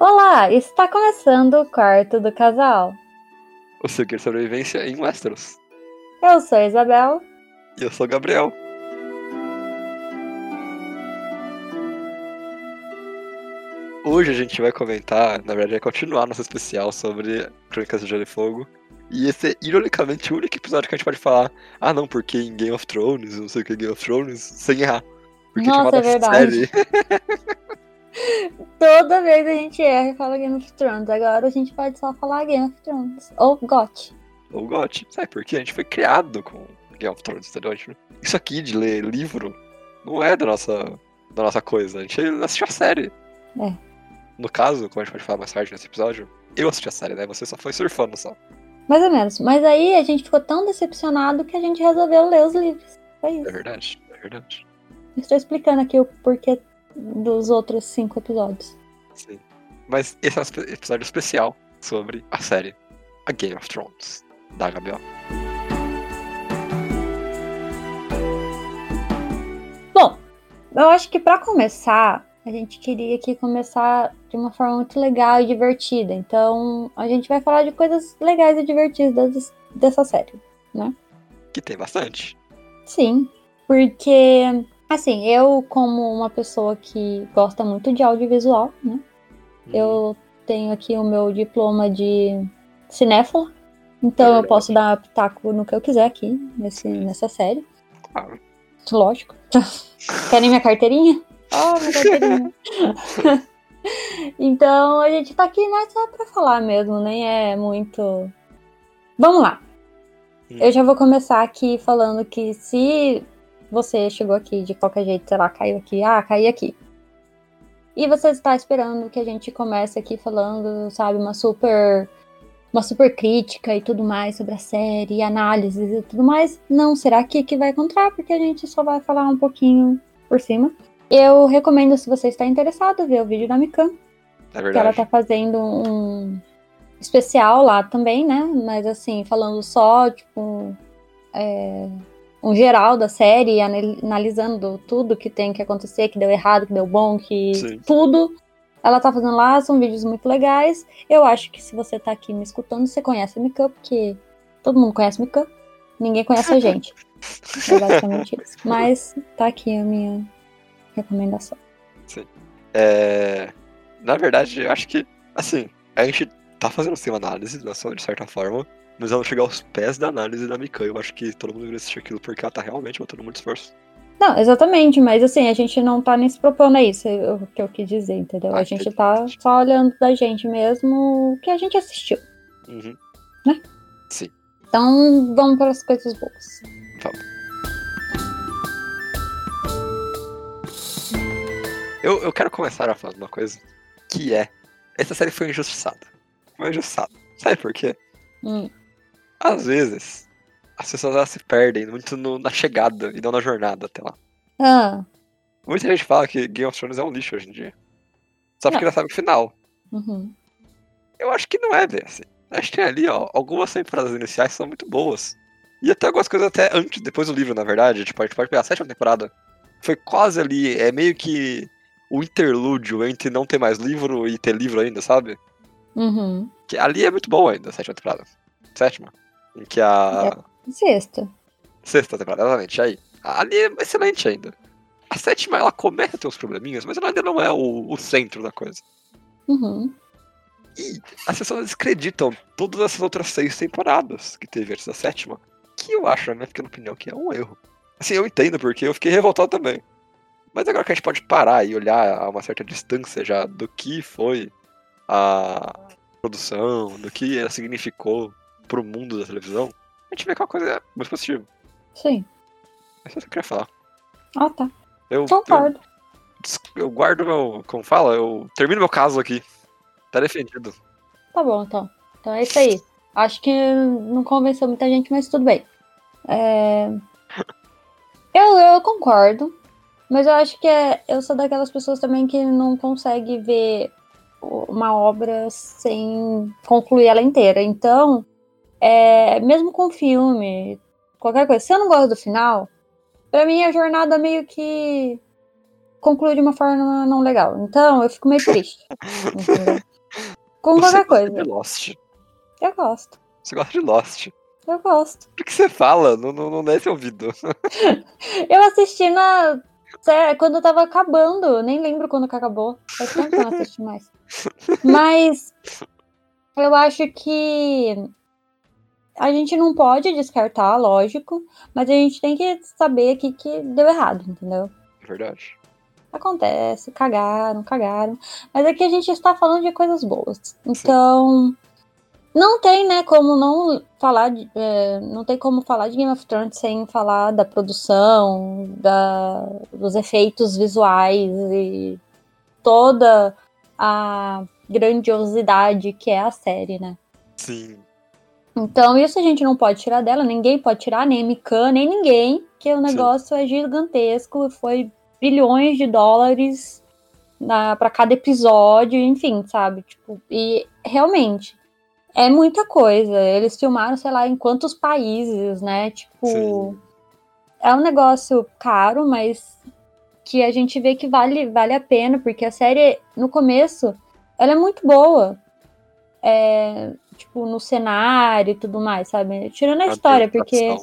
Olá, está começando o quarto do casal. O Segredo de Sobrevivência em Westeros. Eu sou a Isabel. E eu sou o Gabriel. Hoje a gente vai comentar, na verdade, vai continuar nosso especial sobre Crônicas de Gelo e Fogo. E esse é, ironicamente, o único episódio que a gente pode falar, ah não, porque em Game of Thrones, não sei o que é Game of Thrones, sem errar. Porque Nossa, é verdade. série. Toda vez a gente erra e fala Game of Thrones. Agora a gente pode só falar Game of Thrones. Ou GOT. Ou GOT. Sabe por quê? A gente foi criado com Game of Thrones, entendeu? Isso aqui de ler livro não é da nossa, da nossa coisa. A gente assistiu a série. É. No caso, como a gente pode falar mais tarde nesse episódio, eu assisti a série, né? Você só foi surfando só. Mais ou menos. Mas aí a gente ficou tão decepcionado que a gente resolveu ler os livros. Foi isso. É verdade, é verdade. Estou explicando aqui o porquê dos outros cinco episódios. Sim. Mas esse é um episódio especial sobre a série A Game of Thrones, da HBO. Bom, eu acho que para começar, a gente queria aqui começar de uma forma muito legal e divertida. Então, a gente vai falar de coisas legais e divertidas dessa série, né? Que tem bastante. Sim, porque assim, eu como uma pessoa que gosta muito de audiovisual, né? Hum. Eu tenho aqui o meu diploma de cinéfila, então é eu posso dar pitaco no que eu quiser aqui nesse, nessa série. Claro. Lógico. Querem minha carteirinha? Oh, minha carteirinha. então a gente tá aqui mais só pra falar mesmo, nem é muito. Vamos lá. Hum. Eu já vou começar aqui falando que se você chegou aqui de qualquer jeito, sei lá, caiu aqui, ah, caí aqui. E você está esperando que a gente comece aqui falando, sabe, uma super uma super crítica e tudo mais sobre a série, análises e tudo mais. Não será aqui que vai encontrar, porque a gente só vai falar um pouquinho por cima. Eu recomendo, se você está interessado, ver o vídeo da Mikan. É verdade. Que ela tá fazendo um especial lá também, né? Mas assim, falando só, tipo, é, um geral da série, analisando tudo que tem que acontecer, que deu errado, que deu bom, que Sim. tudo. Ela tá fazendo lá, são vídeos muito legais. Eu acho que se você tá aqui me escutando, você conhece a Mika, porque todo mundo conhece a Mika. Ninguém conhece a gente. é basicamente isso. Mas tá aqui a minha recomendação. Sim. É... Na verdade, eu acho que, assim, a gente tá fazendo sim uma análise da de certa forma, mas ela chegar aos pés da análise da Mikan. Eu acho que todo mundo deveria assistir aquilo porque ela tá realmente botando muito esforço. Não, exatamente, mas assim, a gente não tá nem se propondo a isso, é o que eu quis dizer, entendeu? Ah, a gente tá só olhando da gente mesmo o que a gente assistiu. Uhum. Né? Sim. Então vamos para as coisas boas. Vamos. Eu, eu quero começar a falar de uma coisa que é. Essa série foi injustiçada. Foi injustiçada. Sabe por quê? Hum. Às vezes, as pessoas elas se perdem muito no- na chegada e não na jornada até lá. Ah, Muita gente fala que Game of Thrones é um lixo hoje em dia. Só porque Não. já sabe o final. uhum. Eu acho que não é bem assim. Acho que tem ali, ó, algumas temporadas iniciais são muito boas. E até algumas coisas até antes, depois do livro, na verdade. Tipo, a gente pode pegar a sétima temporada. Foi quase ali, é meio que o interlúdio entre não ter mais livro e ter livro ainda, sabe? Uhum. Que ali é muito bom ainda, a sétima temporada. Sétima. Em que a. Sexta. Sexta temporada, exatamente, aí. Ali é excelente ainda. A sétima, ela começa a ter uns probleminhas, mas ela ainda não é o, o centro da coisa. Uhum. E as pessoas descreditam todas essas outras seis temporadas que teve antes da sétima. Que eu acho, na minha pequena opinião, que é um erro. Assim, eu entendo porque eu fiquei revoltado também. Mas agora que a gente pode parar e olhar a uma certa distância já do que foi a produção, do que ela significou pro mundo da televisão, a gente vê que é uma coisa muito positiva. Sim. É isso que eu queria falar. Ah, tá. Eu, eu, Concordo. eu guardo meu. Como fala? Eu termino meu caso aqui. Tá defendido. Tá bom, então. Então é isso aí. Acho que não convenceu muita gente, mas tudo bem. É... Eu, eu concordo. Mas eu acho que é, eu sou daquelas pessoas também que não consegue ver uma obra sem concluir ela inteira. Então, é, mesmo com filme, qualquer coisa, se eu não gosto do final, pra mim a jornada meio que conclui de uma forma não legal. Então eu fico meio triste. Com Você qualquer gosta coisa. de Lost. Eu gosto. Você gosta de Lost. Eu gosto. O que você fala? Não, não, não desce ouvido. Eu assisti na. Sé- Quando eu tava acabando, nem lembro quando que acabou. Faz tempo que eu não assisti mais. Mas eu acho que a gente não pode descartar, lógico, mas a gente tem que saber aqui que deu errado, entendeu? Verdade. Acontece, cagaram, cagaram. Mas aqui a gente está falando de coisas boas. Então, não tem, né, como não falar de, é, não tem como falar de Game of Thrones sem falar da produção, da, dos efeitos visuais e toda a grandiosidade que é a série, né? Sim. Então, isso a gente não pode tirar dela, ninguém pode tirar, nem Mikan, nem ninguém, que o negócio é gigantesco, foi bilhões de dólares para cada episódio, enfim, sabe? Tipo, e realmente é muita coisa. Eles filmaram, sei lá, em quantos países, né? Tipo, Sim. é um negócio caro, mas que a gente vê que vale, vale a pena, porque a série, no começo, ela é muito boa. É, tipo, no cenário e tudo mais, sabe? Tirando a história, porque.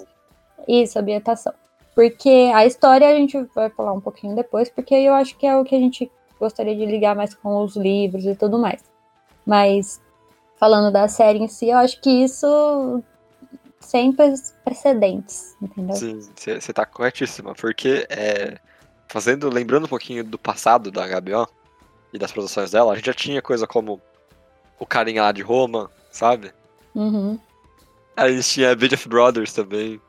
Isso, ambientação. Porque a história a gente vai falar um pouquinho depois, porque eu acho que é o que a gente gostaria de ligar mais com os livros e tudo mais. Mas, falando da série em si, eu acho que isso sem pre- precedentes, entendeu? Sim, você tá corretíssima, porque é, fazendo, lembrando um pouquinho do passado da HBO e das produções dela, a gente já tinha coisa como o carinha lá de Roma, sabe? Uhum. Aí a gente tinha Band of Brothers também,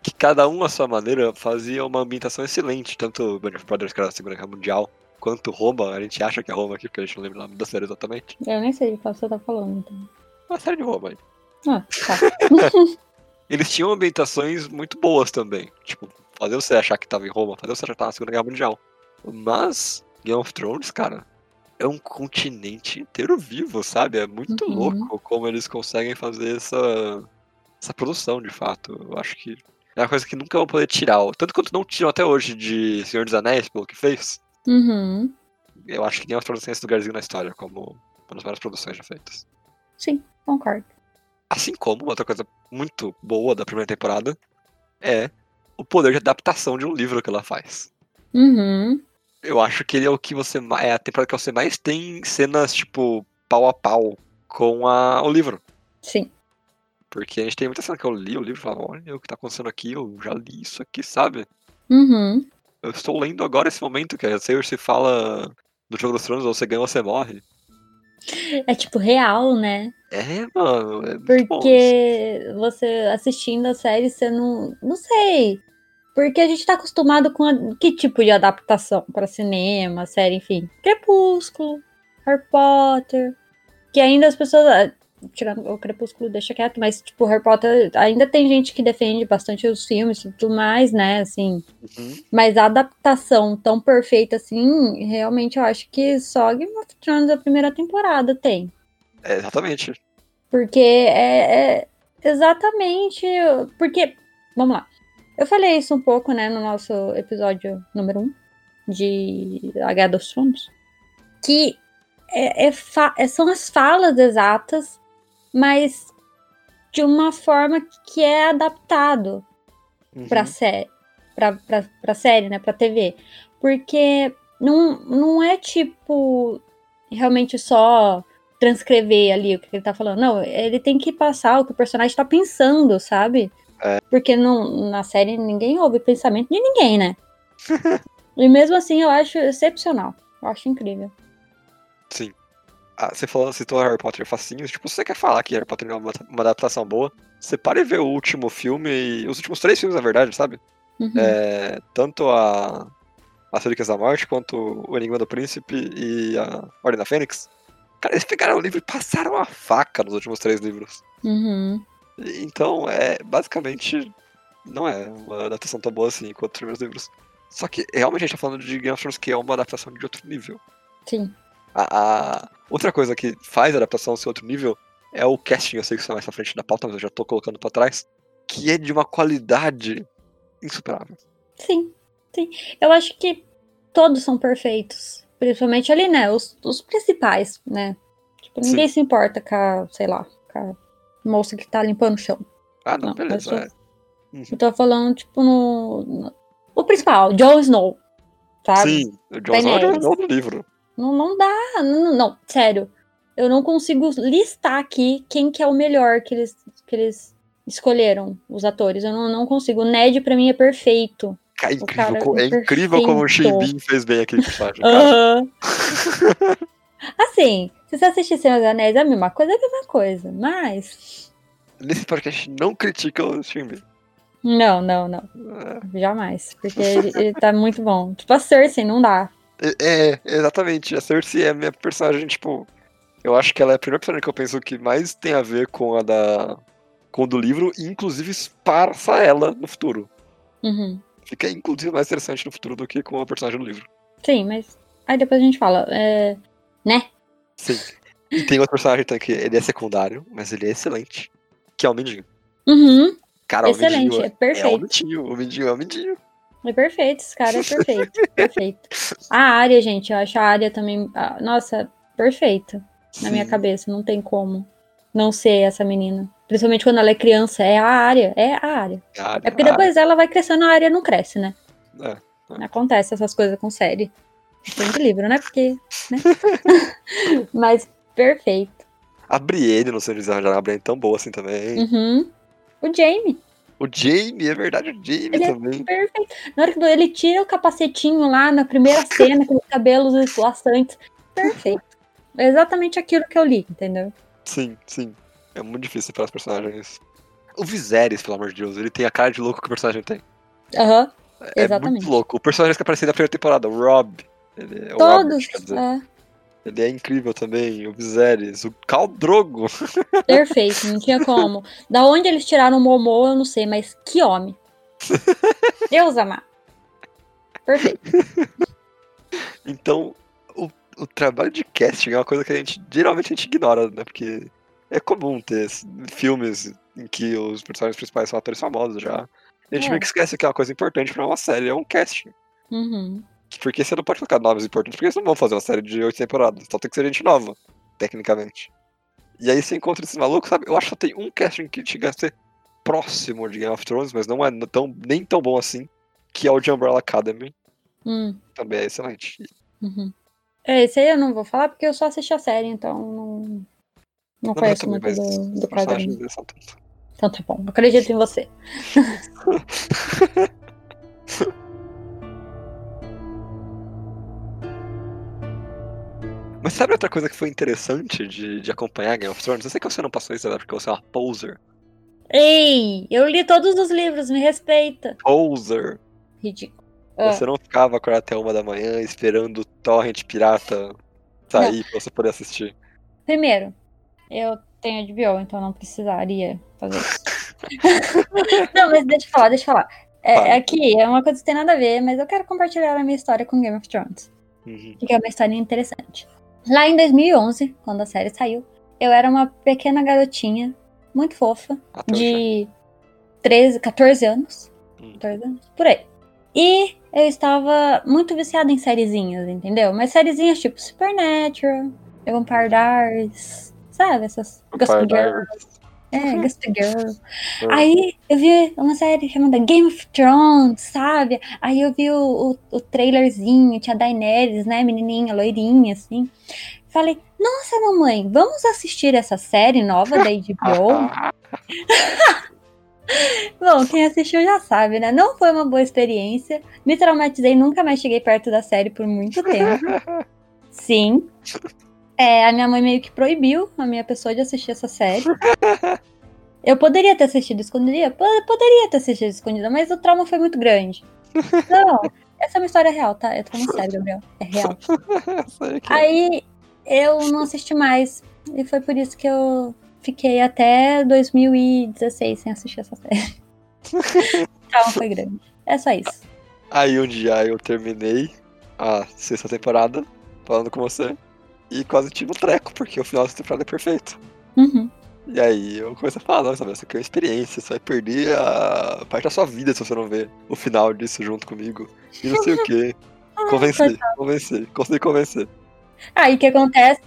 que cada um à sua maneira fazia uma ambientação excelente, tanto Band of Brothers, que era a Segunda Guerra Mundial, quanto Roma, a gente acha que é Roma aqui, porque a gente não lembra o nome da série exatamente. Eu nem sei de qual você tá falando, então. Uma série de Roma aí. Ah, tá. Eles tinham ambientações muito boas também. Tipo, fazer você achar que tava em Roma, fazer você achar que tava na Segunda Guerra Mundial. Mas, Game of Thrones, cara, é um continente inteiro vivo, sabe? É muito Uhum. louco como eles conseguem fazer essa, essa produção, de fato. Eu acho que é uma coisa que nunca vão poder tirar. Tanto quanto não tiram até hoje de Senhor dos Anéis, pelo que fez. Uhum. Eu acho que Game of Thrones tem esse lugarzinho na história, como uma das várias produções já feitas. Sim, concordo. Assim como outra coisa muito boa da primeira temporada é o poder de adaptação de um livro que ela faz. Uhum. Eu acho que ele é o que você é a temporada que você mais tem cenas tipo pau a pau com a, o livro. Sim. Porque a gente tem muita cena que eu li o livro e falo, olha o que tá acontecendo aqui, eu já li isso aqui, sabe? Uhum. Eu estou lendo agora esse momento que a Cersei fala do Jogo dos Tronos, ou você ganha ou você morre. É tipo real, né? É, mano, é. Porque você assistindo a série, você não. Não sei. Porque a gente tá acostumado com a- que tipo de adaptação para cinema, série, enfim. Crepúsculo, Harry Potter. Que ainda as pessoas. Tirando o Crepúsculo, deixa quieto, mas, tipo, Harry Potter ainda tem gente que defende bastante os filmes e tudo mais, né? Assim. Uhum. Mas a adaptação tão perfeita assim, realmente eu acho que só Game of Thrones da primeira temporada tem. É, exatamente. Porque é, é exatamente. Porque, vamos lá. Eu falei isso um pouco, né, no nosso episódio número 1 um, de A Guerra dos Tronos. Que é, é- são as falas exatas, mas de uma forma que é adaptado Uhum. série, pra, pra, pra série, né, pra TV. Porque não, não é tipo realmente só transcrever ali o que ele tá falando. Não, ele tem que passar o que o personagem tá pensando, sabe? É. Porque não, na série ninguém ouve pensamento de ninguém, né? e mesmo assim eu acho excepcional. Eu acho incrível. Ah, você falou, citou Harry Potter facinhos. Tipo, se você quer falar que Harry Potter é uma, uma adaptação boa, você para e vê o último filme, e os últimos três filmes, na verdade, sabe? Uhum. É, tanto a As Relíquias da Morte, quanto o Enigma do Príncipe e a Ordem da Fênix. Cara, eles pegaram o livro e passaram a faca nos últimos três livros. Uhum. Então, é basicamente não é uma adaptação tão boa assim quanto os primeiros livros. Só que realmente a gente tá falando de Game of Thrones que é uma adaptação de outro nível. Sim. A, a- outra coisa que faz a adaptação ser outro nível é o casting, eu sei que isso é mais pra frente da pauta, mas eu já tô colocando pra trás, que é de uma qualidade insuperável. Sim, sim. Eu acho que todos são perfeitos. Principalmente ali, né? Os, os principais, né? Tipo, ninguém Sim. se importa com a, sei lá, com a moça que tá limpando o chão. Ah, não, Não, beleza. é. Eu tô falando, tipo, no. no- o principal, Jon Snow. Sabe? Sim, o Jon Snow é o livro. Não, não dá. Não, não, sério. Eu não consigo listar aqui quem que é o melhor que eles, que eles escolheram, os atores. Eu não, não consigo. O Ned, pra mim, é perfeito. É incrível, é é incrível como o. Shin fez bem aquele personagem. Aham. assim, se você assistir Senhor dos Anéis, é a mesma coisa, é a mesma coisa. Mas. Nesse podcast não critica o Shin Não, não, não. Jamais. Porque ele, ele tá muito bom. Tipo, a Cersei, não dá. É, é, exatamente. A Cersei é a minha personagem, tipo. Eu acho que ela é a primeira personagem que eu penso que mais tem a ver com a da. com o do livro, e inclusive esparça ela no futuro. Uhum. Fica inclusive mais interessante no futuro do que com a personagem do livro. Sim, mas. Aí depois a gente fala. É... Né? Sim. E tem outro personagem então, que ele é secundário, mas ele é excelente. Que é o Mindinho. Uhum. Cara, Excelente, o Mindinho é É o perfeito. Mindinho, o Mindinho é o Mindinho. É perfeito, esse cara é perfeito. perfeito. A área, gente, eu acho a área também. Nossa, perfeita na minha cabeça. Não tem como não ser essa menina. Principalmente quando ela é criança. É a área. É a área. É porque depois ela vai crescendo, a área não cresce, né? É, Acontece essas coisas com série. Tem de livro, né? Porque. Né? Mas perfeito. A Brienne no Senhor dos Anéis é tão boa assim também. Uhum. O Jamie. O Jamie, é verdade, o Jamie Ele é também. Perfeito. Na hora que ele tira o capacetinho lá na primeira cena, com os cabelos esvoaçantes. Perfeito. É exatamente aquilo que eu li, entendeu? Sim, sim. É muito difícil para os personagens. O Viserys, pelo amor de Deus, ele tem a cara de louco que o personagem tem. Aham. É Exatamente. muito louco. O personagem que apareceu na primeira temporada, o Rob. É Robert, Todos. dizer. é, Ele é incrível também. O Viserys, o Khal Drogo. perfeito, não tinha como. Da onde eles tiraram o Momô, eu não sei, mas que homem. Deus amar. Perfeito. Então, o, o trabalho de casting é uma coisa que a gente geralmente a gente ignora, né? Porque é comum ter filmes em que os personagens principais são atores famosos já. A gente É. meio que esquece que é uma coisa importante pra uma série, é um casting. Uhum. Porque você não pode colocar nomes importantes, porque eles não vão fazer uma série de oito temporadas. Só tem que ser gente nova, tecnicamente. E aí você encontra esses malucos, sabe? Eu acho que só tem um casting que chega a ser próximo de Game of Thrones, mas não é tão, nem tão bom assim, que é o de Umbrella Academy. Hum, Também é excelente. uhum. É, esse aí eu não vou falar porque eu só assisti a série, então não, não conheço muito mas do, do quadrinho. Então tá bom, acredito em você. Mas sabe outra coisa que foi interessante de, de acompanhar Game of Thrones? Eu sei que você não passou isso? Porque você é uma poser. Ei, eu li todos os livros, me respeita. Poser! Ridículo. Ah, Você não ficava acordado até uma da manhã esperando o torrent pirata sair pra você poder assistir. Primeiro, eu tenho HBO, então não precisaria fazer isso. não, mas deixa eu falar, deixa eu falar. É, aqui é uma coisa que tem nada a ver, mas eu quero compartilhar a minha história com Game of Thrones. Uhum. Que é uma história interessante. Lá em 2011, quando a série saiu, eu era uma pequena garotinha, muito fofa, Até o de 13, 14 anos. Hum. 14 anos, por aí. E eu estava muito viciada em sériezinhas, entendeu? Mas sériezinhas tipo Supernatural, Vampire Diaries, sabe? Essas Vampire. É, Gossip Girl. Ah, Aí eu vi uma série chamada Game of Thrones, sabe? Aí eu vi o, o, o trailerzinho, tinha a Daenerys, né? Menininha, loirinha, assim. Falei, nossa, mamãe, vamos assistir essa série nova da HBO? Bom, quem assistiu já sabe, né? Não foi uma boa experiência. Me traumatizei, nunca mais cheguei perto da série por muito tempo. Sim. É, a minha mãe meio que proibiu a minha pessoa de assistir essa série. Eu poderia ter assistido escondida? Po- Poderia ter assistido escondida, mas o trauma foi muito grande. Não, essa é uma história real, tá? Eu tô falando sério, Gabriel. É real. Aí eu não assisti mais. E foi por isso que eu fiquei até 2016 sem assistir essa série. o trauma foi grande. É só isso. Aí um dia eu terminei a sexta temporada falando com você e quase tive um treco, porque o final dessa temporada é perfeito. Uhum. E aí eu comecei a falar, nossa, essa aqui é uma experiência, você vai perder a parte da sua vida se você não ver o final disso junto comigo. E não sei o quê. Convencer, convencer, consegui convencer. Aí o que acontece?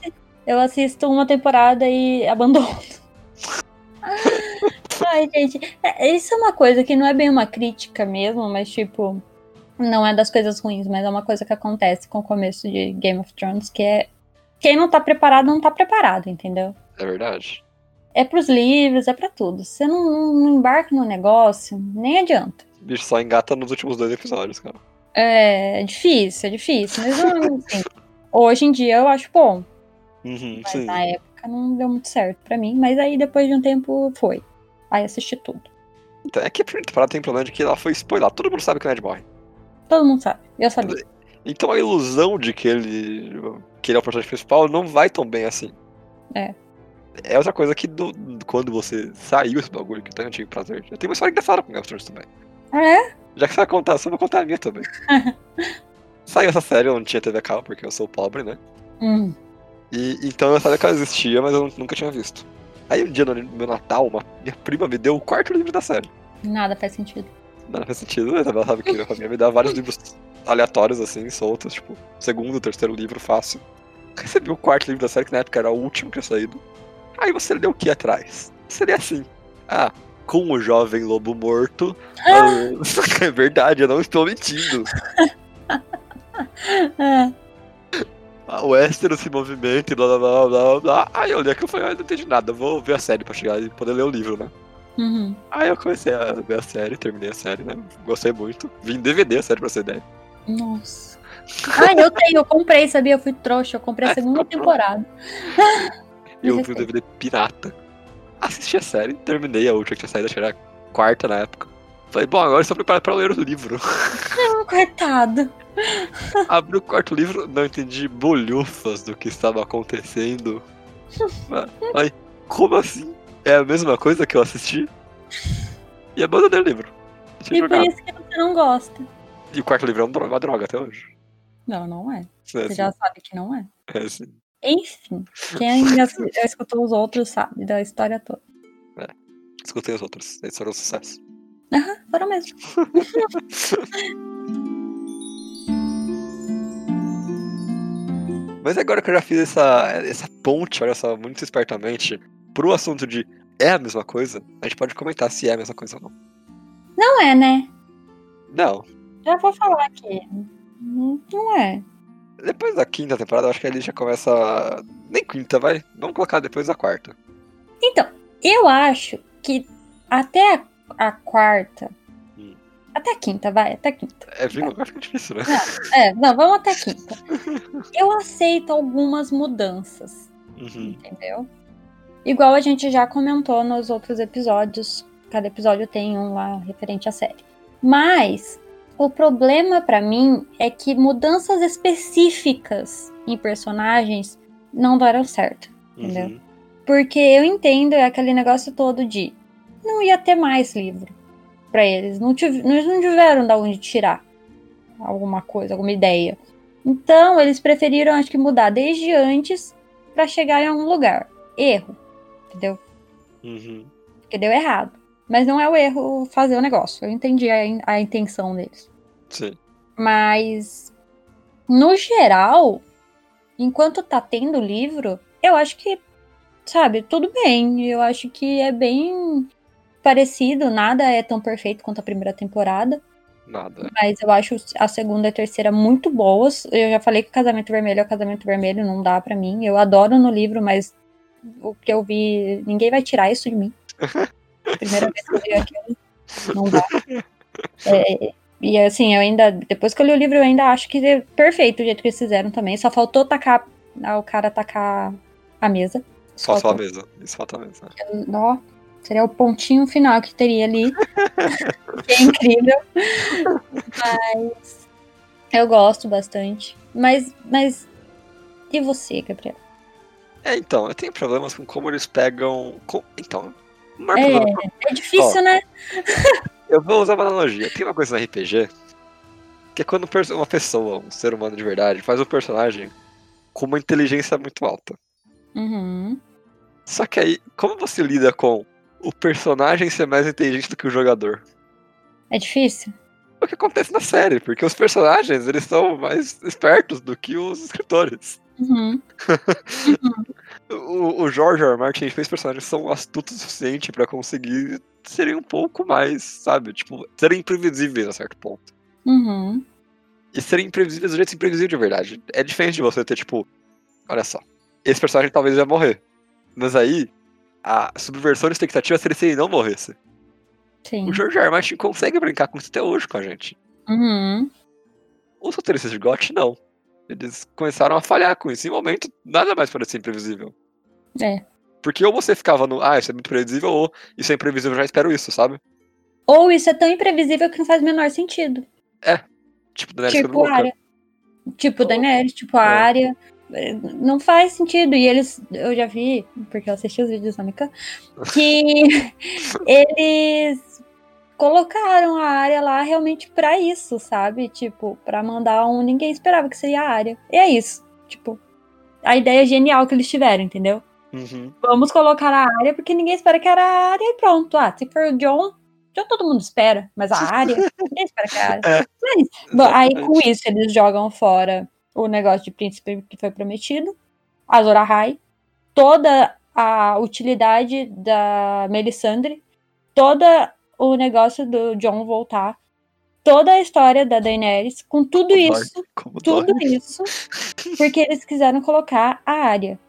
Eu assisto uma temporada e abandono. Ai, gente, é, isso é uma coisa que não é bem uma crítica mesmo, mas tipo, não é das coisas ruins, mas é uma coisa que acontece com o começo de Game of Thrones, que é quem não tá preparado, não tá preparado, entendeu? É verdade. É pros livros, é pra tudo. Você não, não, não embarca no negócio, nem adianta. Bicho só engata nos últimos dois episódios, cara. É, é difícil, é difícil. Mas assim, hoje em dia eu acho bom. Uhum, Mas sim. na época não deu muito certo pra mim. Mas aí depois de um tempo foi. Aí assisti tudo. Então, é que a primeira temporada tem um problema de que ela foi spoilada. Todo mundo sabe que o Ned morre. Todo mundo sabe. Eu sabia. Então a ilusão de que ele, que ele é o personagem principal não vai tão bem assim. É. É outra coisa que do- quando você saiu esse bagulho, que eu tenho prazer. Eu tenho uma história engraçada com Game of Thrones também. Ah, é? Já que você vai contar, só vou contar a minha também. Saiu essa série, eu não tinha TV a cabo, porque eu sou pobre, né? Hum. E então eu sabia que ela existia, mas eu nunca tinha visto. Aí um dia no meu Natal, uma, minha prima me deu o quarto livro da série. Nada faz sentido. Não faz sentido, né? Ela sabe que a família me dá vários livros aleatórios, assim, soltos, tipo, segundo, terceiro livro fácil. Recebi o quarto livro da série, que na época era o último que tinha saído. Aí você leu o que atrás? Seria assim. Ah, com o jovem lobo morto. ah, é verdade, eu não estou mentindo. É. Ah, o Westeros se movimenta e blá blá blá blá blá. Aí eu li aquilo e falei, ah, não entendi nada, vou ver a série pra chegar e poder ler o livro, né? Uhum. Aí eu comecei a ver a série, terminei a série, né? Gostei muito. Vim DVD a série pra você ideia. Nossa. Ah, eu tenho, eu comprei, sabia? Eu fui trouxa, eu comprei a segunda temporada. Eu vi o DVD pirata. Assisti a série, terminei a última que tinha saído, acho que era a quarta na época. Falei, bom, agora estou preparado para ler o livro. Não, coitado. Abri o quarto livro, não entendi bolhufas do que estava acontecendo. Aí, como assim? É a mesma coisa que eu assisti? E abandonei o livro. Deixa E por isso que você não gosta. E o quarto livro é um uma droga até hoje. Não, não é. É, Você assim, já sabe que não é. é assim. Enfim, quem já, escutou os outros sabe da história toda. Escutei os outros, eles foram um sucesso. Aham, foram mesmo. Mas agora que eu já fiz essa, essa ponte, olha só, muito espertamente, pro assunto de é a mesma coisa, a gente pode comentar se é a mesma coisa ou não. Não é, né? Não. Já vou falar aqui. Não não é. Depois da quinta temporada, eu acho que ele já começa. Nem quinta, vai. Vamos colocar depois da quarta. Então, eu acho que até a, a quarta. Hum. Até a quinta, vai, até a quinta. É, viu? Agora fica difícil, né? É, não, vamos até a quinta. Eu aceito algumas mudanças, Uhum. entendeu? Igual a gente já comentou nos outros episódios. Cada episódio tem um lá referente à série. Mas o problema pra mim é que mudanças específicas em personagens não deram certo. Entendeu? Uhum. Porque eu entendo aquele negócio todo de não ia ter mais livro pra eles. Não, tive, eles não tiveram da onde tirar alguma coisa, alguma ideia. Então, eles preferiram, acho que, mudar desde antes pra chegar em algum lugar. Erro. Entendeu? Uhum. Porque deu errado. Mas não é o erro fazer o negócio. Eu entendi a, in- a intenção deles. Sim. Mas, no geral, enquanto tá tendo livro, eu acho que, sabe, tudo bem. Eu acho que é bem parecido. Nada é tão perfeito quanto a primeira temporada. Nada. Mas eu acho a segunda e a terceira muito boas. Eu já falei que o Casamento Vermelho é o Casamento Vermelho, não dá pra mim. Eu adoro no livro, mas o que eu vi, ninguém vai tirar isso de mim. Primeira vez que eu vi aquilo, não dá. É, e assim, eu ainda, depois que eu li o livro, eu ainda acho que é perfeito o jeito que eles fizeram também. Só faltou tacar, ah, o cara tacar a mesa. Só só a Faltou. mesa. Isso falta a mesa. Ó, seria o pontinho final que teria ali. que é incrível. Mas eu gosto bastante. Mas, mas e você, Gabriel? É, então, eu tenho problemas com como eles pegam. com- Então, É, é difícil, Ó. né? Eu vou usar uma analogia. Tem uma coisa no RPG que é quando uma pessoa, um ser humano de verdade, faz um personagem com uma inteligência muito alta. Uhum. Só que aí, como você lida com o personagem ser mais inteligente do que o jogador? É difícil? É o que acontece na série, porque os personagens, eles são mais espertos do que os escritores. Uhum. O, o George R. R. Martin fez personagens que são astutos o suficiente pra conseguir serem um pouco mais, sabe? Tipo, serem imprevisíveis a certo ponto. Uhum. E serem imprevisíveis do jeito imprevisível de verdade. É diferente de você ter, tipo, olha só, esse personagem talvez ia morrer. Mas aí, a subversão de expectativa seria se ele não morresse. Sim. O George R. R. Martin consegue brincar com isso até hoje com a gente. Uhum. Os roteiristas de GOT, não. Eles começaram a falhar com isso. Em um momento, nada mais parecia imprevisível. É. Porque ou você ficava no, ah, isso é muito previsível, ou isso é imprevisível, eu já espero isso, sabe? Ou isso é tão imprevisível que não faz o menor sentido. Tipo, Daenerys tipo a área. Tipo. Daenerys, tipo a É. área. É, Não faz sentido. E eles, eu já vi, porque eu assisti os vídeos da Mika, que eles colocaram a área lá realmente pra isso, sabe? Tipo, pra mandar um. Ninguém esperava que seria a área. E é isso. Tipo, a ideia genial que eles tiveram, entendeu? Uhum. Vamos colocar a área porque ninguém espera que era a área e pronto. Ah, se for o John, John todo mundo espera, mas a área, ninguém espera que é a área. É, Mas, bom, aí com isso eles jogam fora o negócio de príncipe que foi prometido, Azor Ahai, toda a utilidade da Melisandre, toda o negócio do John voltar, toda a história da Daenerys, com tudo Como isso, tudo dói. isso, porque eles quiseram colocar a área.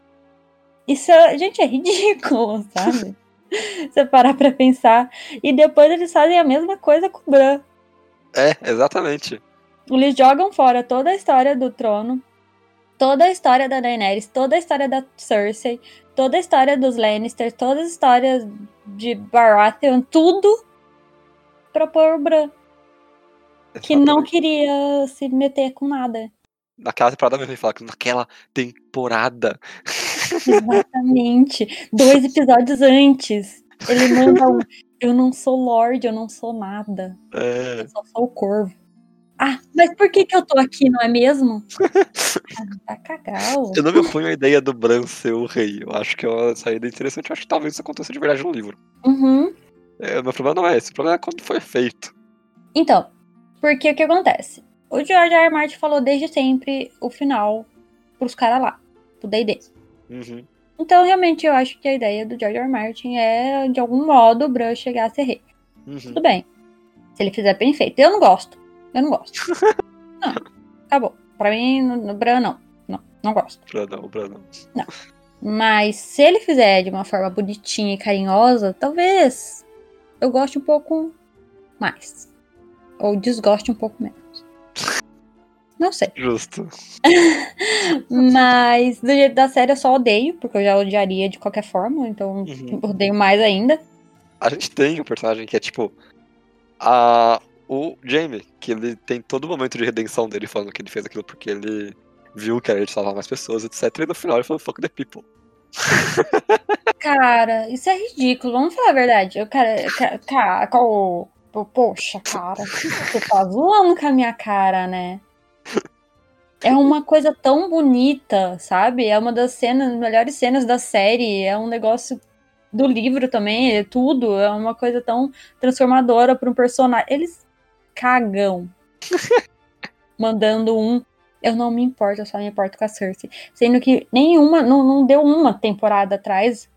Isso, é- gente, é ridículo, sabe? Você parar pra pensar. E depois eles fazem a mesma coisa com o Bran. É, exatamente. Eles jogam fora toda a história do trono, toda a história da Daenerys, toda a história da Cersei, toda a história dos Lannister, todas as histórias de Baratheon, tudo pra pôr o Bran, que não Exatamente. queria se meter com nada. Naquela temporada mesmo, ele fala que naquela temporada. Exatamente. Dois episódios antes, ele manda um. Eu não sou Lorde, eu não sou nada. É, Eu só sou o corvo. Ah, mas por que que eu tô aqui, não é mesmo? Tá cagal. eu não me oponho à ideia do Bran ser o rei. Eu acho que é uma saída interessante. Eu acho que talvez isso aconteça de verdade no livro. Uhum. É, o meu problema não é esse. O problema é quando foi feito. Então, porque o que acontece? O George R. R. Martin falou desde sempre o final pros caras lá, pro D&D. Uhum. Então, realmente, eu acho que a ideia do George R. R. Martin é, de algum modo, o Bran chegar a ser rei. Uhum. Tudo bem. Se ele fizer bem feito. Eu não gosto. Eu não gosto. não. Acabou. Pra mim, no, no Bran, não. Não, não gosto. Bran não, Bran não. Mas se ele fizer de uma forma bonitinha e carinhosa, talvez eu goste um pouco mais. Ou desgoste um pouco menos. Não sei. Justo. Mas do jeito da série eu só odeio, porque eu já odiaria de qualquer forma, então Uhum. odeio mais ainda. A gente tem um personagem que é tipo. A, o Jamie, que ele tem todo o momento de redenção dele falando que ele fez aquilo porque ele viu que era de salvar mais pessoas, etc. E no final ele falou fuck the people. Cara, isso é ridículo, vamos falar a verdade. Eu, cara, ca- cara, po- poxa, cara, você tá zoando com a minha cara, né? É uma coisa tão bonita, sabe? É uma das cenas, melhores cenas da série. É um negócio do livro também, é tudo. É uma coisa tão transformadora para um personagem. Eles cagam. Mandando um. Eu não me importo, eu só me importo com a Cersei. Sendo que nenhuma, não, não deu uma temporada atrás.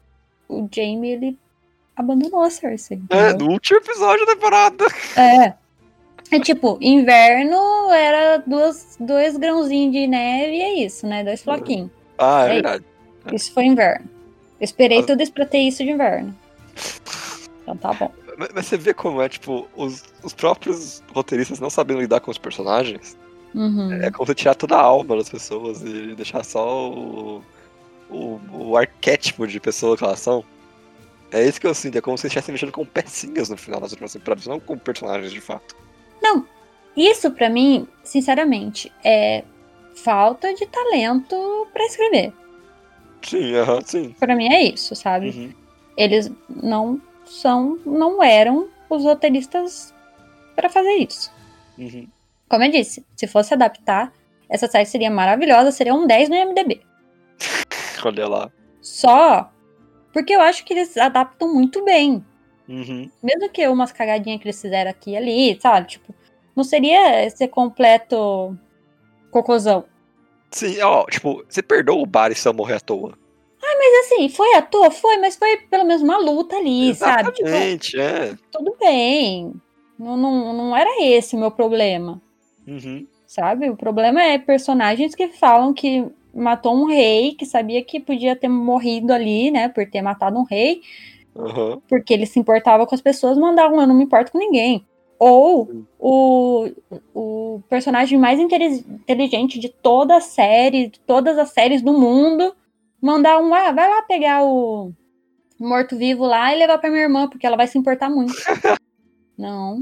O Jaime, ele abandonou a Cersei. É, entendeu? no último episódio da temporada. É. É tipo, inverno era duas, dois grãozinhos de neve e é isso, né? Dois floquinhos. Ah, é, É verdade. Isso foi inverno. Eu esperei Mas- tudo isso pra ter isso de inverno. Então tá bom. Mas, mas você vê como é, tipo, os, os próprios roteiristas não sabendo lidar com os personagens. Uhum. É como você tirar toda a alma das pessoas e deixar só o, o, o arquétipo de pessoa que elas são. É isso que eu sinto, é como se você estivesse mexendo com pecinhas no final das últimas temporadas, não com personagens de fato. Isso pra mim, sinceramente, é falta de talento pra escrever. Sim, aham, sim. Pra mim é isso, sabe? Uhum. Eles não são, não eram os roteiristas pra fazer isso. Uhum. Como eu disse, se fosse adaptar, essa série seria maravilhosa, seria um 10 no IMDb. Olha lá. Só Porque eu acho que eles adaptam muito bem. Uhum. Mesmo que umas cagadinhas que eles fizeram aqui e ali, sabe? Tipo, não seria ser completo cocôzão. Sim, ó, tipo, você perdoa o Barry se eu morrer à toa. Mas assim, foi à toa? Foi, mas foi pelo menos uma luta ali, sabe? Tipo, Exatamente, é. tudo bem. Não, não, não era esse o meu problema, Uhum. sabe? O problema é personagens que falam que matou um rei, que sabia que podia ter morrido ali, né? Por ter matado um rei, Aham. porque ele se importava com as pessoas, mandavam eu não me importo com ninguém. Ou o, o personagem mais inteli- inteligente de toda a série, de todas as séries do mundo, mandar um, ah, vai lá pegar o morto-vivo lá e levar pra minha irmã, porque ela vai se importar muito. não.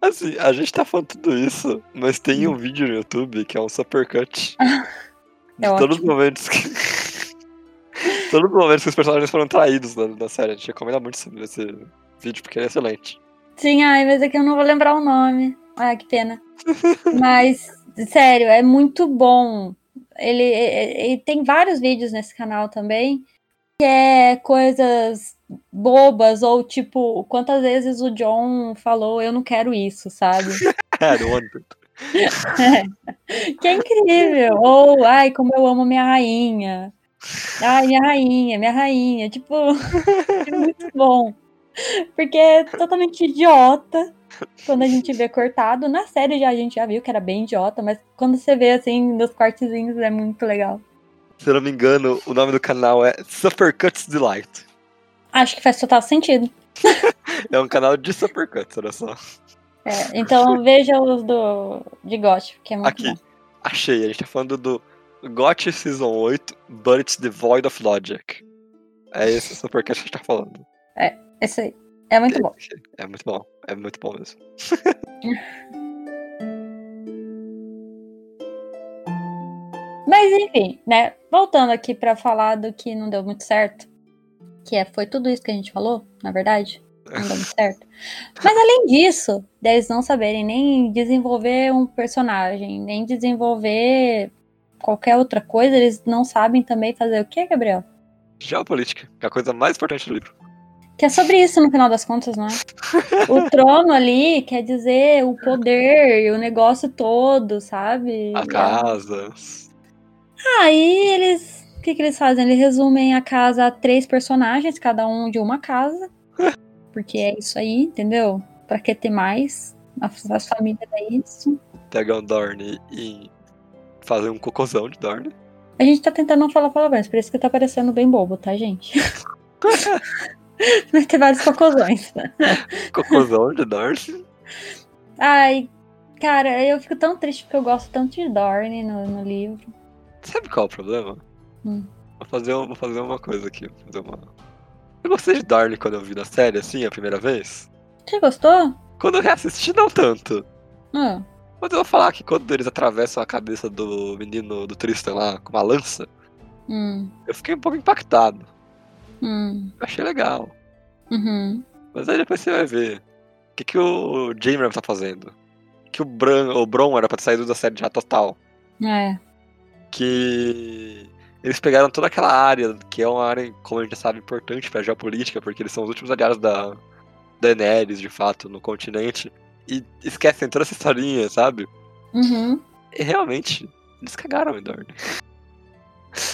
Assim, a gente tá falando tudo isso, mas tem um vídeo no YouTube que é um supercut. de É todos os ótimo. momentos que. Todos os momentos que os personagens foram traídos na, na série. A gente recomenda muito esse, esse vídeo, porque ele é excelente. Sim, ai, mas é que eu não vou lembrar o nome. Ah, que pena. mas, sério, é muito bom. Ele, ele- tem vários vídeos nesse canal também, que é coisas bobas, ou tipo, quantas vezes o John falou, eu não quero isso, sabe? É, do One que é incrível. Ou, ai, como eu amo minha rainha. Ai, minha rainha, minha rainha. Tipo, é muito bom. Porque é totalmente idiota quando a gente vê cortado. Na série já a gente já viu que era bem idiota, mas quando você vê assim nos cortezinhos é muito legal. Se eu não me engano, o nome do canal é Supercuts Delight. Acho que faz total sentido. É um canal de Supercuts, olha só. É, então veja os do de Gothic, que é muito Aqui, bom. achei. A gente tá falando do GOT Season 8, But It's Devoid of Logic. É esse Supercut que a gente tá falando. Esse aí. É muito bom. É muito bom. É muito bom mesmo. Mas enfim, né? Voltando aqui pra falar do que não deu muito certo, que é, foi tudo isso que a gente falou, na verdade, não deu muito certo. Mas além disso, deles não saberem nem desenvolver um personagem, nem desenvolver qualquer outra coisa, eles não sabem também fazer o que, Gabriel? Geopolítica, que é a coisa mais importante do livro. Que é sobre isso no final das contas, não é? O trono ali quer dizer o poder e o negócio todo, sabe? A casa. Aí eles. O que, que eles fazem? Eles resumem a casa a três personagens, cada um de uma casa. Porque é isso aí, entendeu? Pra que ter mais? As, as famílias é isso. Pegam Dorne e fazem um cocôzão de Dorne. A gente tá tentando não falar palavrões, por isso que tá parecendo bem bobo, tá, gente? Vai ter vários cocôzões. Cocôzão de Dorne. Ai, cara, eu fico tão triste porque eu gosto tanto de Dorne no, no livro. Sabe qual é o problema? Hum. Vou, fazer, um- vou fazer uma coisa aqui. Vou fazer uma... Eu gostei de Dorne quando eu vi na série, assim, a primeira vez. Você gostou? Quando eu reassisti, não tanto. Ah, Mas eu vou falar que quando eles atravessam a cabeça do menino do Tristan lá com uma lança, hum, eu fiquei um pouco impactado. hum, achei legal. uhum. Mas aí depois você vai ver. O que, que o Jamer tá fazendo? Que o, Bran, o Bron era pra ter saído da série já total. É. Que eles pegaram toda aquela área, que é uma área, como a gente já sabe, importante pra geopolítica, porque eles são os últimos aliados da da Daenerys, de fato, no continente. E esquecem toda essa historinha, sabe? Uhum. E realmente, eles cagaram em Dorne.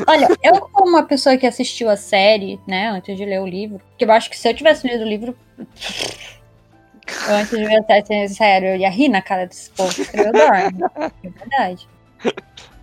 Olha, eu como uma pessoa que assistiu a série, né, antes de ler o livro, que eu acho que se eu tivesse lido o livro, eu antes de ver a série, sério, eu ia rir na cara desse povo que escreveu Dorne. É verdade.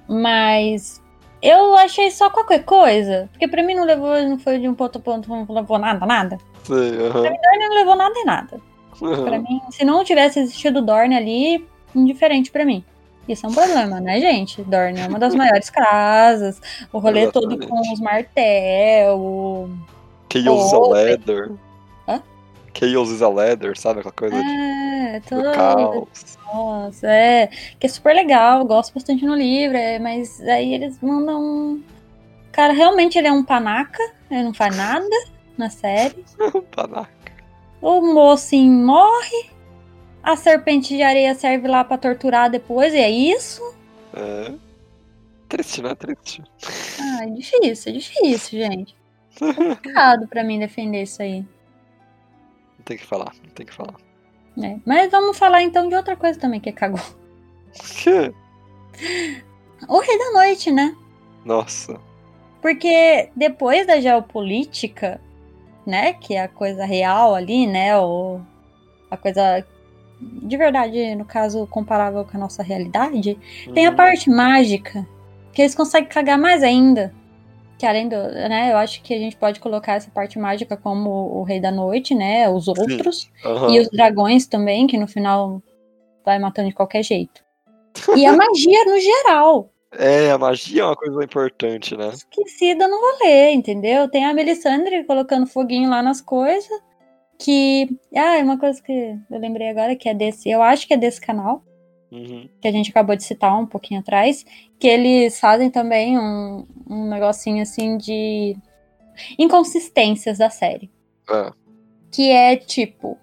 Mas eu achei só qualquer coisa, porque pra mim não levou, não foi de um ponto a ponto, não levou nada, nada. Sei, aham. Dorne não levou nada e nada. Pra mim, se não tivesse existido Dorne ali, indiferente pra mim. Isso é um problema, né, gente? Dorne é uma das maiores casas, o rolê todo Exatamente. com os martel, o... Chaos is a Oh, leather. Hã? Chaos is a leather, sabe? Aquela coisa de, É, do todo... caos. Nossa, é. Que é super legal, gosto bastante no livro, é, mas aí eles mandam. Cara, realmente ele é um panaca, ele não faz nada na série. Panaca. O mocinho morre, a serpente de areia serve lá pra torturar depois, e é isso? É. Triste, né? Triste. Ah, é difícil, é difícil, gente. complicado pra mim defender isso aí. Não tem que falar, não tem que falar. É. Mas vamos falar então de outra coisa também que cagou. Que? O Rei da Noite, né? Nossa. Porque depois da geopolítica, né, que é a coisa real ali, né, ou a coisa de verdade, no caso, comparável com a nossa realidade, tem a Uhum. parte mágica, que eles conseguem cagar mais ainda. Que além do, né, eu acho que a gente pode colocar essa parte mágica como o Rei da Noite, né, os outros, Aham. e os dragões também, que no final vai matando de qualquer jeito. E a magia no geral. É, a magia é uma coisa importante, né? esquecida no rolê, entendeu? Tem a Melisandre colocando foguinho lá nas coisas. Que. Ah, é uma coisa que eu lembrei agora, que é desse. Eu acho que é desse canal, Uhum. que a gente acabou de citar um pouquinho atrás. Que eles fazem também um, um negocinho assim de inconsistências da série. É. Que é tipo.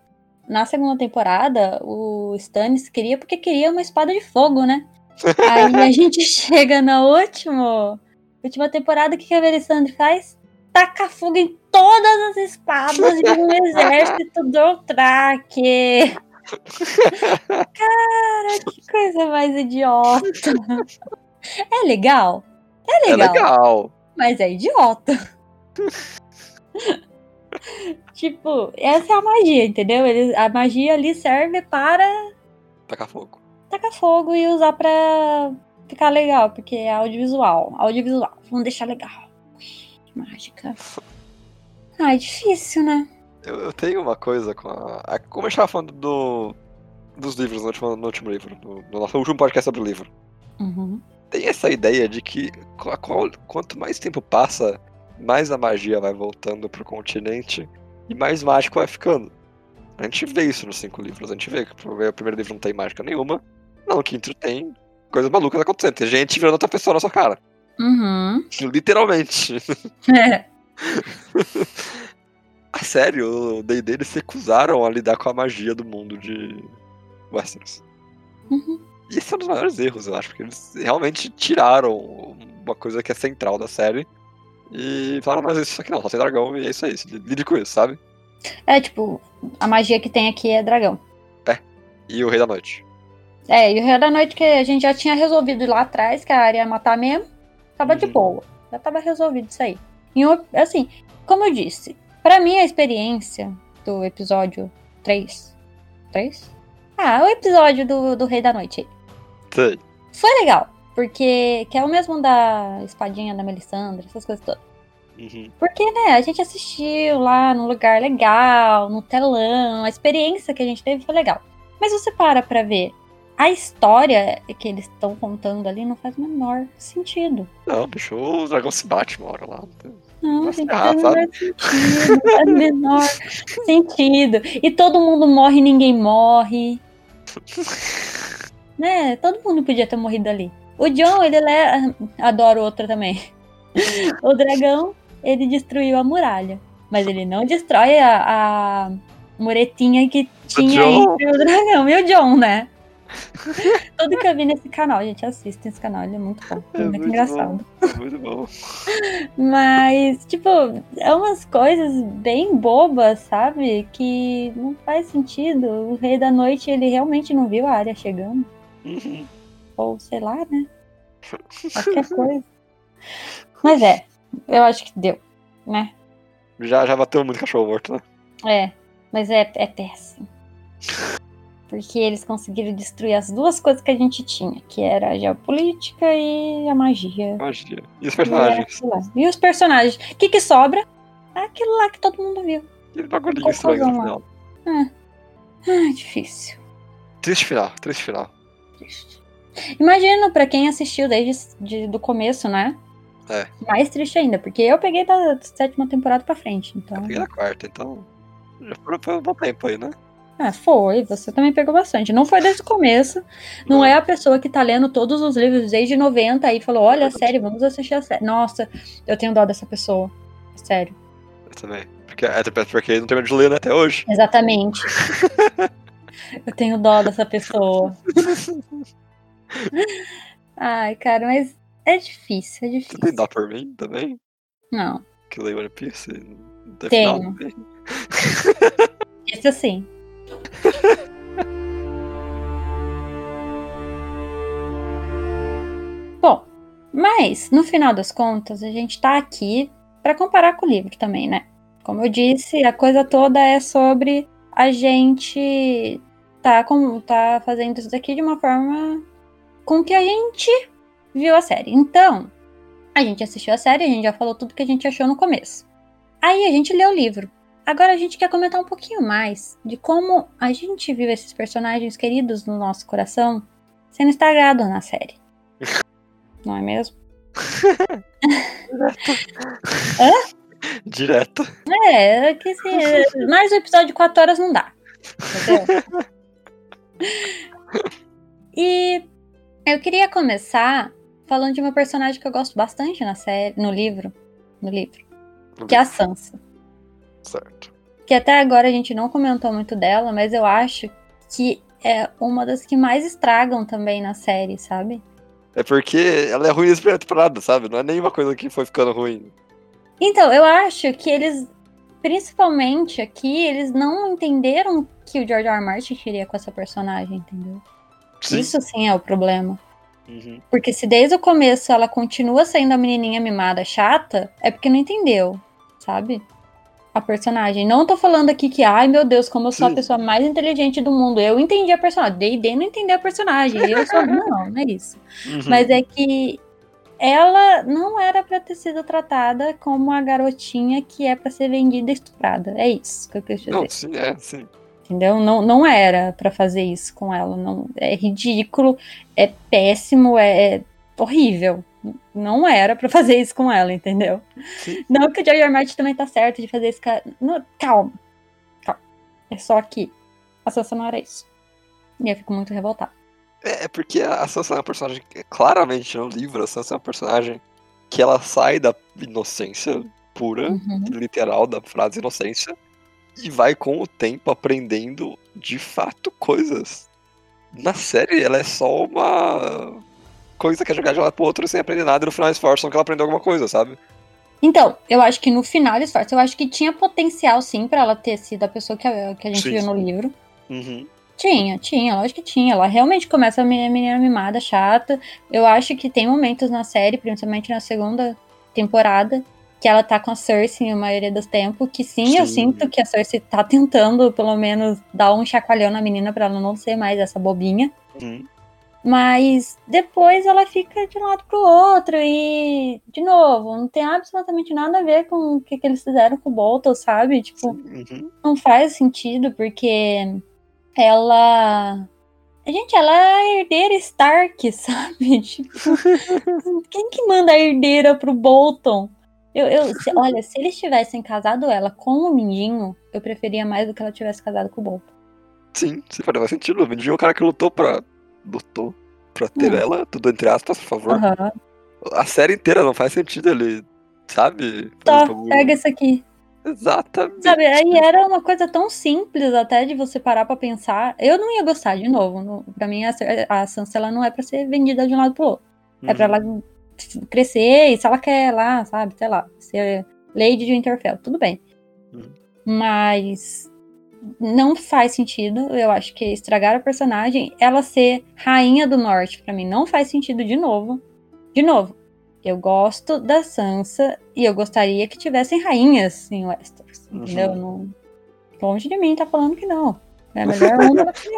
Na segunda temporada, o Stannis queria porque queria uma espada de fogo, né? Aí a gente chega na última, última temporada, o que que a Melisandre faz? Taca fogo em todas as espadas de um exército do Traque. Cara, que coisa mais idiota. É legal? É É legal, legal. mas é idiota. tipo, essa é a magia, entendeu? Eles, a magia ali serve para Tacar fogo. Tacar fogo e usar pra ficar legal, porque é audiovisual. Audiovisual. Vamos deixar legal. Mágica. Ah, é difícil, né? Eu, eu tenho uma coisa com a. a- como a gente tava falando do, dos livros no último, no último livro, no, no nosso último podcast sobre o livro. Uhum. Tem essa ideia de que qu- qual- quanto mais tempo passa, mais a magia vai voltando pro continente e mais mágico vai ficando. A gente vê isso nos cinco livros. A gente vê que o primeiro livro não tem mágica nenhuma. Não, o quinto tem coisas malucas acontecendo. Tem gente virando outra pessoa na sua cara. Uhum. Literalmente. É. A sério, o D&D eles se recusaram a lidar com a magia do mundo de Westeros. Uhum. E esse é um dos maiores erros, eu acho, porque eles realmente tiraram uma coisa que é central da série e falaram, mas isso aqui não, só tem dragão e é isso aí, lide com isso, sabe? É, tipo, a magia que tem aqui é dragão. E o Rei da Noite. É, e o Rei da Noite que a gente já tinha resolvido lá atrás, que a área ia matar mesmo, tava de Uhum. boa. Já tava resolvido isso aí. E, assim, como eu disse, pra mim a experiência do episódio 3. 3? Ah, o episódio do, do Rei da Noite. Sei. Foi legal, porque que é o mesmo da espadinha da Melisandre, essas coisas todas. Uhum. Porque, né, a gente assistiu lá num lugar legal, no telão, a experiência que a gente teve foi legal. Mas você para pra ver, a história que eles estão contando ali não faz o menor sentido. Não, bicho, o dragão se bate uma hora lá. Não, gente, faz o menor sentido, não faz o menor sentido. E todo mundo morre e ninguém morre. Né? Todo mundo podia ter morrido ali. O John, ele é. Adoro outra também. O dragão, ele destruiu a muralha. Mas ele não destrói a, a muretinha que tinha entre o dragão e o John, né? Tudo que eu vi nesse canal, gente, assista esse canal, ele é muito bom. É, É muito, muito engraçado. Muito bom. Mas, tipo, é umas coisas bem bobas, sabe? Que não faz sentido. O Rei da Noite, ele realmente não viu a área chegando. Uhum. Ou sei lá, né? Qualquer coisa. Mas é, eu acho que deu, né? Já, já bateu muito cachorro morto, né? É, mas é, é péssimo. Porque eles conseguiram destruir as duas coisas que a gente tinha, que era a geopolítica e a magia. Magia. E os E, personagens? lá. E os personagens. O que, que sobra? Aquilo lá que todo mundo viu. Aquele bagulhinho estranho no final. Ah, difícil. Triste final, triste final. Triste. Imagino pra quem assistiu desde de, do começo, né? É. Mais triste ainda, porque eu peguei da sétima temporada pra frente. Então. Eu peguei na quarta, então. Já foi um bom tempo aí, né? Ah, foi. Você também pegou bastante. Não foi desde o começo. Não é a pessoa que tá lendo todos os livros desde 90 e falou: olha, sério, vamos assistir a série. Nossa, eu tenho dó dessa pessoa. Sério. Eu também. Porque, é, porque não terminou de ler né, até hoje. Exatamente. eu tenho dó dessa pessoa. Ai, cara, mas é difícil, é Você difícil. tem dó por mim também? Não. que lê One Piece? Até Tenho. final? Isso sim. Bom, mas no final das contas, a gente tá aqui para comparar com o livro também, né? Como eu disse, a coisa toda é sobre a gente tá, tá fazendo isso daqui de uma forma com que a gente viu a série. Então, a gente assistiu a série, a gente já falou tudo que a gente achou no começo. Aí a gente leu o livro. Agora a gente quer comentar um pouquinho mais de como a gente viu esses personagens queridos no nosso coração sendo estragados na série. Não é mesmo? Direto. É, é que assim, mais um episódio de 4 horas não dá. E eu queria começar falando de uma personagem que eu gosto bastante na série, no livro, no livro, que é a Sansa. Certo. Que até agora a gente não comentou muito dela, mas eu acho que é uma das que mais estragam também na série, sabe? É porque ela é ruim primeira temporada, sabe? Não é nenhuma coisa que foi ficando ruim. Então, eu acho que eles, principalmente aqui, eles não entenderam o que o George R. R. Martin queria com essa personagem, entendeu? Sim. Isso sim é o problema. Uhum. Porque se desde o começo ela continua sendo a menininha mimada chata, é porque não entendeu, sabe? A personagem. Não tô falando aqui que, ai meu Deus, como eu sou a pessoa mais inteligente do mundo. Eu entendi a personagem. D&D não entendeu a personagem. Eu sou. não, não é isso. Uhum. Mas é que ela não era pra ter sido tratada como a garotinha que é pra ser vendida e estuprada. É isso que eu quis dizer. Não, sim, é, sim. Entendeu? Não, não era pra fazer isso com ela. Não, é ridículo, é péssimo, é, é horrível. Não era pra fazer isso com ela, entendeu? Sim. Não que o George R. Martin também tá certo de fazer isso. com a- Não, calma. Calma. É só que a Sansa não era isso. E eu fico muito revoltada. É, é porque a Sansa é uma personagem que, claramente no livro, a Sansa é uma personagem que ela sai da inocência pura, Uhum. literal da frase inocência, e vai com o tempo aprendendo de fato coisas. Na série, ela é só uma coisa que é jogada de um lado pro outro sem aprender nada, e no final esforçam que ela aprendeu alguma coisa, sabe? Então, eu acho que no final eles forçam. Eu acho que tinha potencial, sim, pra ela ter sido a pessoa que a, que a gente Sim, viu sim. no livro. Uhum. Tinha, tinha, lógico que tinha. Ela realmente começa a menina, menina mimada, chata. Eu acho que tem momentos na série, principalmente na segunda temporada, que ela tá com a Cersei a maioria dos tempos, que sim, eu Sim. sinto que a Cersei tá tentando, pelo menos, dar um chacoalhão na menina pra ela não ser mais essa bobinha. Uhum. Mas depois ela fica de um lado pro outro e, de novo, não tem absolutamente nada a ver com o que, que eles fizeram com o Bolton, sabe? Tipo, Uhum. não faz sentido, porque ela. Gente, ela é a herdeira Stark, sabe? Tipo, quem que manda a herdeira pro Bolton? Eu, eu, se- olha, se eles tivessem casado ela com o Mindinho, eu preferia mais do que ela tivesse casado com o Bolton. Sim, sim, faz sentido. O Mindinho é um cara que lutou pra. Lutou pra ter ela, tudo entre aspas, por favor. Aham. A série inteira não faz sentido ele, sabe? Tá, bagulho. pega isso aqui. Exatamente. Sabe, aí era uma coisa tão simples até de você parar pra pensar. Eu não ia gostar, de novo. No, pra mim, a, a Sansa ela não é pra ser vendida de um lado pro outro. É pra Uhum. ela crescer e se ela quer lá, sabe, sei lá, ser Lady de Winterfell, tudo bem. Uhum. Mas não faz sentido, eu acho que estragar a personagem, ela ser rainha do norte, pra mim não faz sentido de novo. De novo, eu gosto da Sansa e eu gostaria que tivessem rainhas em Westeros, Uhum. Não, longe de mim tá falando que não. É melhor uma do que.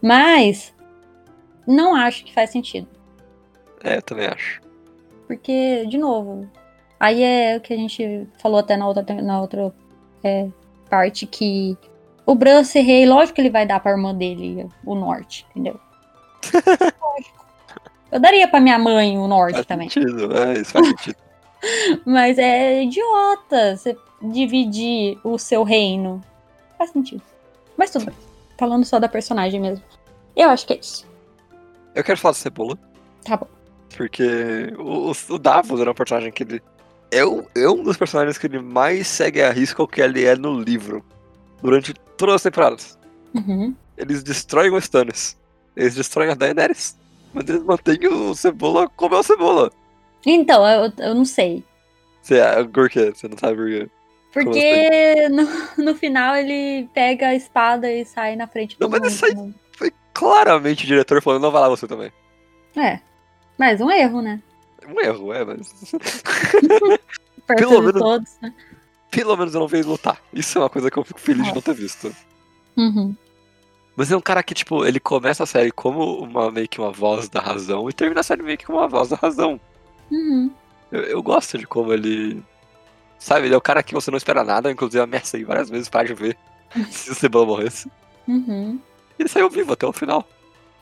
Mas não acho que faz sentido. É, eu também acho. Porque, de novo, aí é o que a gente falou até na outra, na outra é, parte, que o Bran ser rei, lógico que ele vai dar pra irmã dele o norte, entendeu? lógico. Eu daria pra minha mãe o norte Faz também. sentido, é, isso faz sentido. Mas é idiota você dividir o seu reino. Faz sentido. Mas tudo bem. Falando só da personagem mesmo. Eu acho que é isso. Eu quero falar do Cebola, Tá bom. porque o, o Davos era um personagem que ele. É, um- é um dos personagens que ele mais segue a risca o que ele é no livro. Durante todas as temporadas. Uhum. Eles destroem o Stannis. Eles destroem a Daenerys. Mas eles mantêm o Cebola como é o Cebola. Então, eu, eu não sei. Você, é, por quê? Você não sabe por quê? Porque no, no final ele pega a espada e sai na frente do Não, mas mundo. isso aí foi claramente o diretor falando, não vai lá você também. É. Mas um erro, né? Um erro, é, mas. Pelo menos- todos, né? Pelo menos eu não vejo lutar. Isso é uma coisa que eu fico feliz de não ter visto. Uhum. Mas é um cara que, tipo, ele começa a série como uma, meio que uma voz da razão e termina a série meio que como uma voz da razão. Uhum. Eu, eu gosto de como ele. Sabe, ele é o cara que você não espera nada, inclusive ameacei várias vezes para de ver se o Cebola morresse. Uhum. Ele saiu vivo até o final.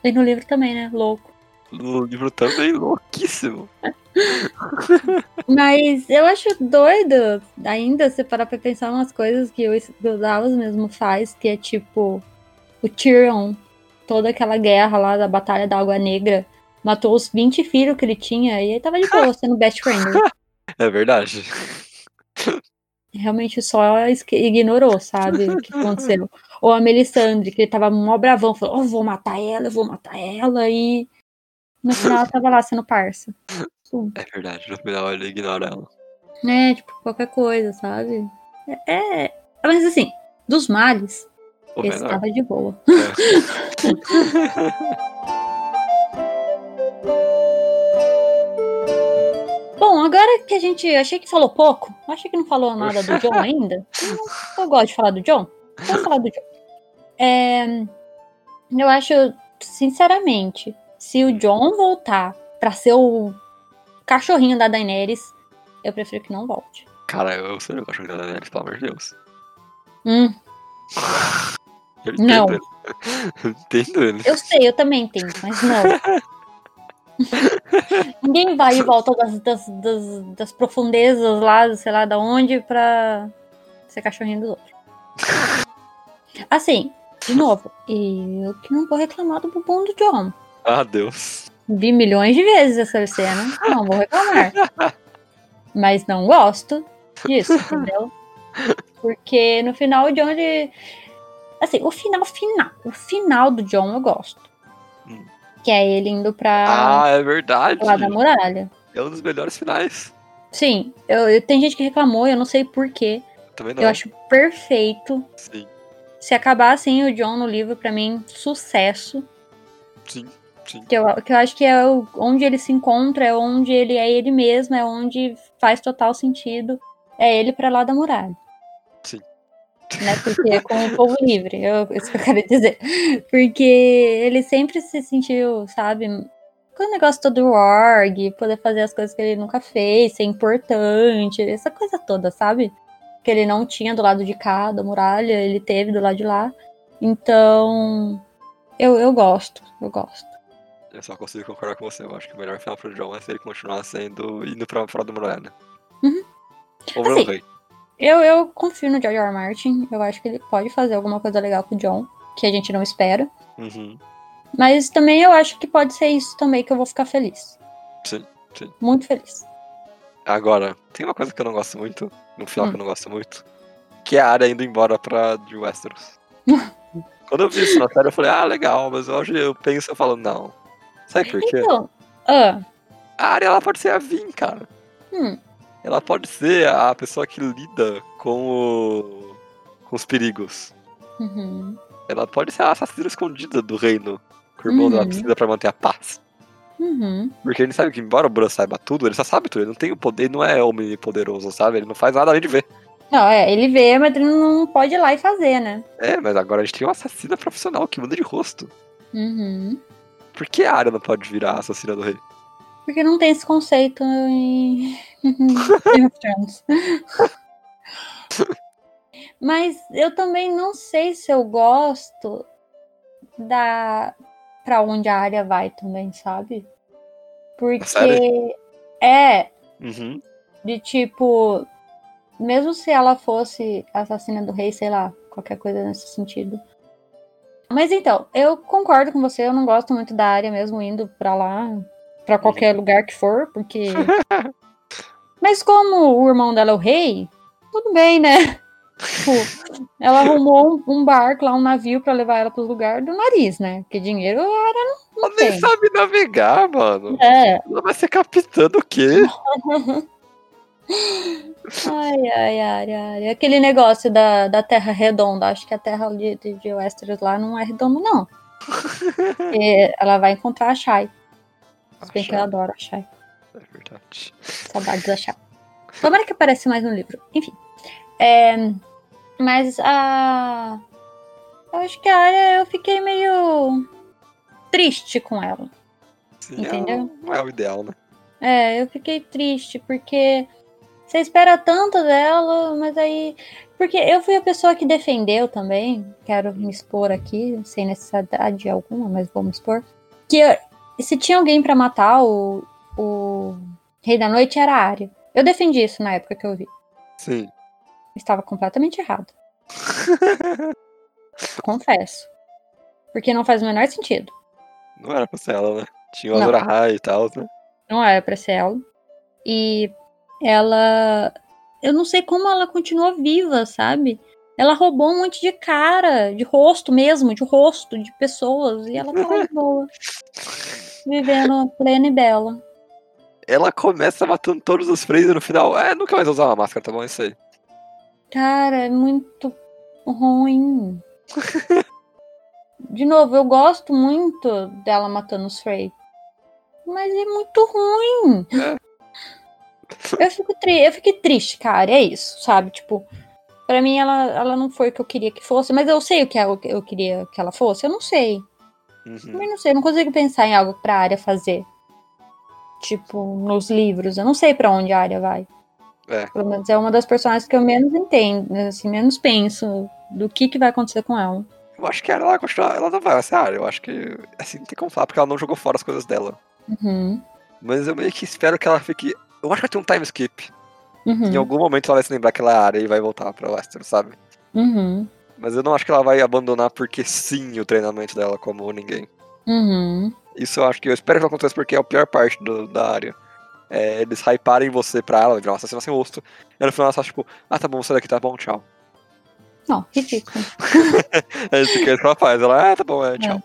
E no livro também, né? Louco. No livro também, louquíssimo. Mas eu acho doido ainda você parar pra pensar umas coisas que o o Dallas mesmo faz, que é tipo o Tyrion, toda aquela guerra lá da Batalha da Água Negra, matou os 20 filhos que ele tinha e ele tava de boa sendo best friend. É verdade. Realmente só ignorou, sabe, o que aconteceu. Ou a Melisandre, que ele tava mó bravão, falou, oh, vou matar ela, eu vou matar ela, e no final ela tava lá sendo parça. É verdade, no final ele ignora ela. né? Tipo, qualquer coisa, sabe? É. é- Mas assim, dos males, O esse menor. tava de boa. Bom, agora que a gente. Achei que falou pouco. Achei que não falou nada do John ainda. Eu, eu gosto de falar do John. Vamos falar do John. É, eu acho, sinceramente, se o John voltar pra ser o cachorrinho da Daenerys, eu prefiro que não volte. Cara, eu sei o cachorro da Daenerys, pelo amor de Deus. Hum, Eu entendo Não. ele. Eu entendo ele. eu sei, eu também entendo, mas não. Ninguém vai e volta das, das, das, das profundezas lá, sei lá da onde, pra ser cachorrinho dos outros. Assim, de novo, eu que não vou reclamar do bumbum do John. Ah, Deus. Vi milhões de vezes essa cena, não vou reclamar. Mas não gosto disso, entendeu? Porque no final o John, ele. Assim, o final, final. O final do John eu gosto. Hum. Que é ele indo pra Ah, é verdade. lá da muralha. É um dos melhores finais. Sim, eu, eu- tem gente que reclamou, eu não sei porquê. Também não. Eu acho perfeito. Sim, Se acabar assim o John no livro, pra mim, sucesso. sim, sim. Que eu, que eu acho que é o- onde ele se encontra, é onde ele é ele mesmo, é onde faz total sentido. É ele pra lá da muralha. Sim. Né? Porque é com o povo livre, eu, isso que eu quero dizer. Porque ele sempre se sentiu, sabe, com o negócio todo do org, poder fazer as coisas que ele nunca fez, ser importante, essa coisa toda, sabe? Que ele não tinha do lado de cá da muralha, ele teve do lado de lá. Então, eu, eu gosto, eu gosto. Eu só consigo concordar com você. Eu acho que o melhor final pro John é se ele continuar sendo indo pra fora do muralha. Uhum. Ou Assim. Eu, eu confio no George R. R. Martin. Eu acho que ele pode fazer alguma coisa legal com o John, que a gente não espera. Uhum. Mas também eu acho que pode ser isso também que eu vou ficar feliz. Sim, sim. Muito feliz. Agora, tem uma coisa que eu não gosto muito, no final Hum. que eu não gosto muito, que é a área indo embora pra de Westeros. Quando eu vi isso na série, eu falei, ah, legal, mas hoje eu penso e eu falo, não. Sabe por quê? Então, ah, A área ela pode ser a Vin, cara. hum, Ela pode ser a pessoa que lida com o. com os perigos. uhum, Ela pode ser a assassina escondida do reino. Que o irmão dela Uhum. precisa pra manter a paz. uhum. Porque ele sabe que, embora o Bran saiba tudo, ele só sabe tudo. Ele não tem o poder, ele não é omnipoderoso, sabe? Ele não faz nada além de ver. Não, é, ele vê, mas ele não pode ir lá e fazer, né? É, mas agora a gente tem uma assassina profissional que muda de rosto. Uhum. Por que a Arya não pode virar a assassina do rei? Porque não tem esse conceito em Game of Thrones. Mas eu também não sei se eu gosto da pra onde a área vai também, sabe? Porque série? é Uhum. de tipo, mesmo se ela fosse assassina do rei, sei lá, qualquer coisa nesse sentido. Mas então, eu concordo com você, eu não gosto muito da área mesmo indo pra lá, pra qualquer lugar que for, porque. Mas como o irmão dela é o rei, tudo bem, né? Tipo, ela arrumou um, um barco lá, um navio pra levar ela pros lugares do nariz, né? Porque dinheiro a área não, Ela não nem tem. sabe navegar, mano. É, Ela vai ser capitã do quê? Ai, ai, ai, ai. Aquele negócio da, da Terra redonda. Acho que a Terra de, de, Westeros lá não é redonda, não. Porque ela vai encontrar a Shai. Se bem que eu adoro a Shai. É verdade. Saudades da Shai. Tomara que apareça mais no livro. Enfim. É, mas a. Eu acho que a área eu fiquei meio triste com ela. Sim, Entendeu? É, não é o ideal, né? É, eu fiquei triste porque você espera tanto dela, mas aí. Porque eu fui a pessoa que defendeu também, quero me expor aqui, sem necessidade alguma, mas vou me expor. Que se tinha alguém pra matar o, o Rei da Noite era a Arya. Eu defendi isso na época que eu vi. Sim. Estava completamente errado. Confesso. Porque não faz o menor sentido. Não era pra ser ela, né? Tinha o. Azor e tal, né? Não era pra ser ela. E ela. Eu não sei como ela continuou viva, sabe? Ela roubou um monte de cara, de rosto mesmo, de rosto, de pessoas. E ela tá lá de boa. Vivendo plena e bela. Ela começa matando todos os freis e no final, é, nunca mais usar uma máscara, tá bom? É isso aí. Cara, é muito ruim. De novo, eu gosto muito dela matando os Frey. Mas é muito ruim. Eu, fico tri eu fiquei triste, cara. É isso, sabe? Tipo, pra mim ela, ela não foi o que eu queria que fosse. Mas eu sei o que eu, eu queria que ela fosse. Eu não sei. Uhum. Também não sei. Eu não consigo pensar em algo pra área fazer. Tipo, nos livros. Eu não sei pra onde a área vai. É. Pelo menos é uma das personagens que eu menos entendo, assim, menos penso do que, que vai acontecer com ela. Eu acho que ela, ela, continua, ela não vai ser a área. Eu acho que, assim, não tem como falar, porque ela não jogou fora as coisas dela. Uhum. Mas eu meio que espero que ela fique. Eu acho que vai ter um time skip. Uhum. Em algum momento ela vai se lembrar que ela é área e vai voltar pra Westeros, sabe? Uhum. Mas eu não acho que ela vai abandonar porque sim o treinamento dela como ninguém. Uhum. Isso eu acho que eu espero que aconteça porque é a pior parte do- da área. É eles hyparem você pra ela, virar uma assassina sem rosto. E no final ela só, tipo, ah tá bom, sai daqui, tá bom, tchau. Não, ridículo. É isso que ela faz. Ela, ah, tá bom, é, tchau.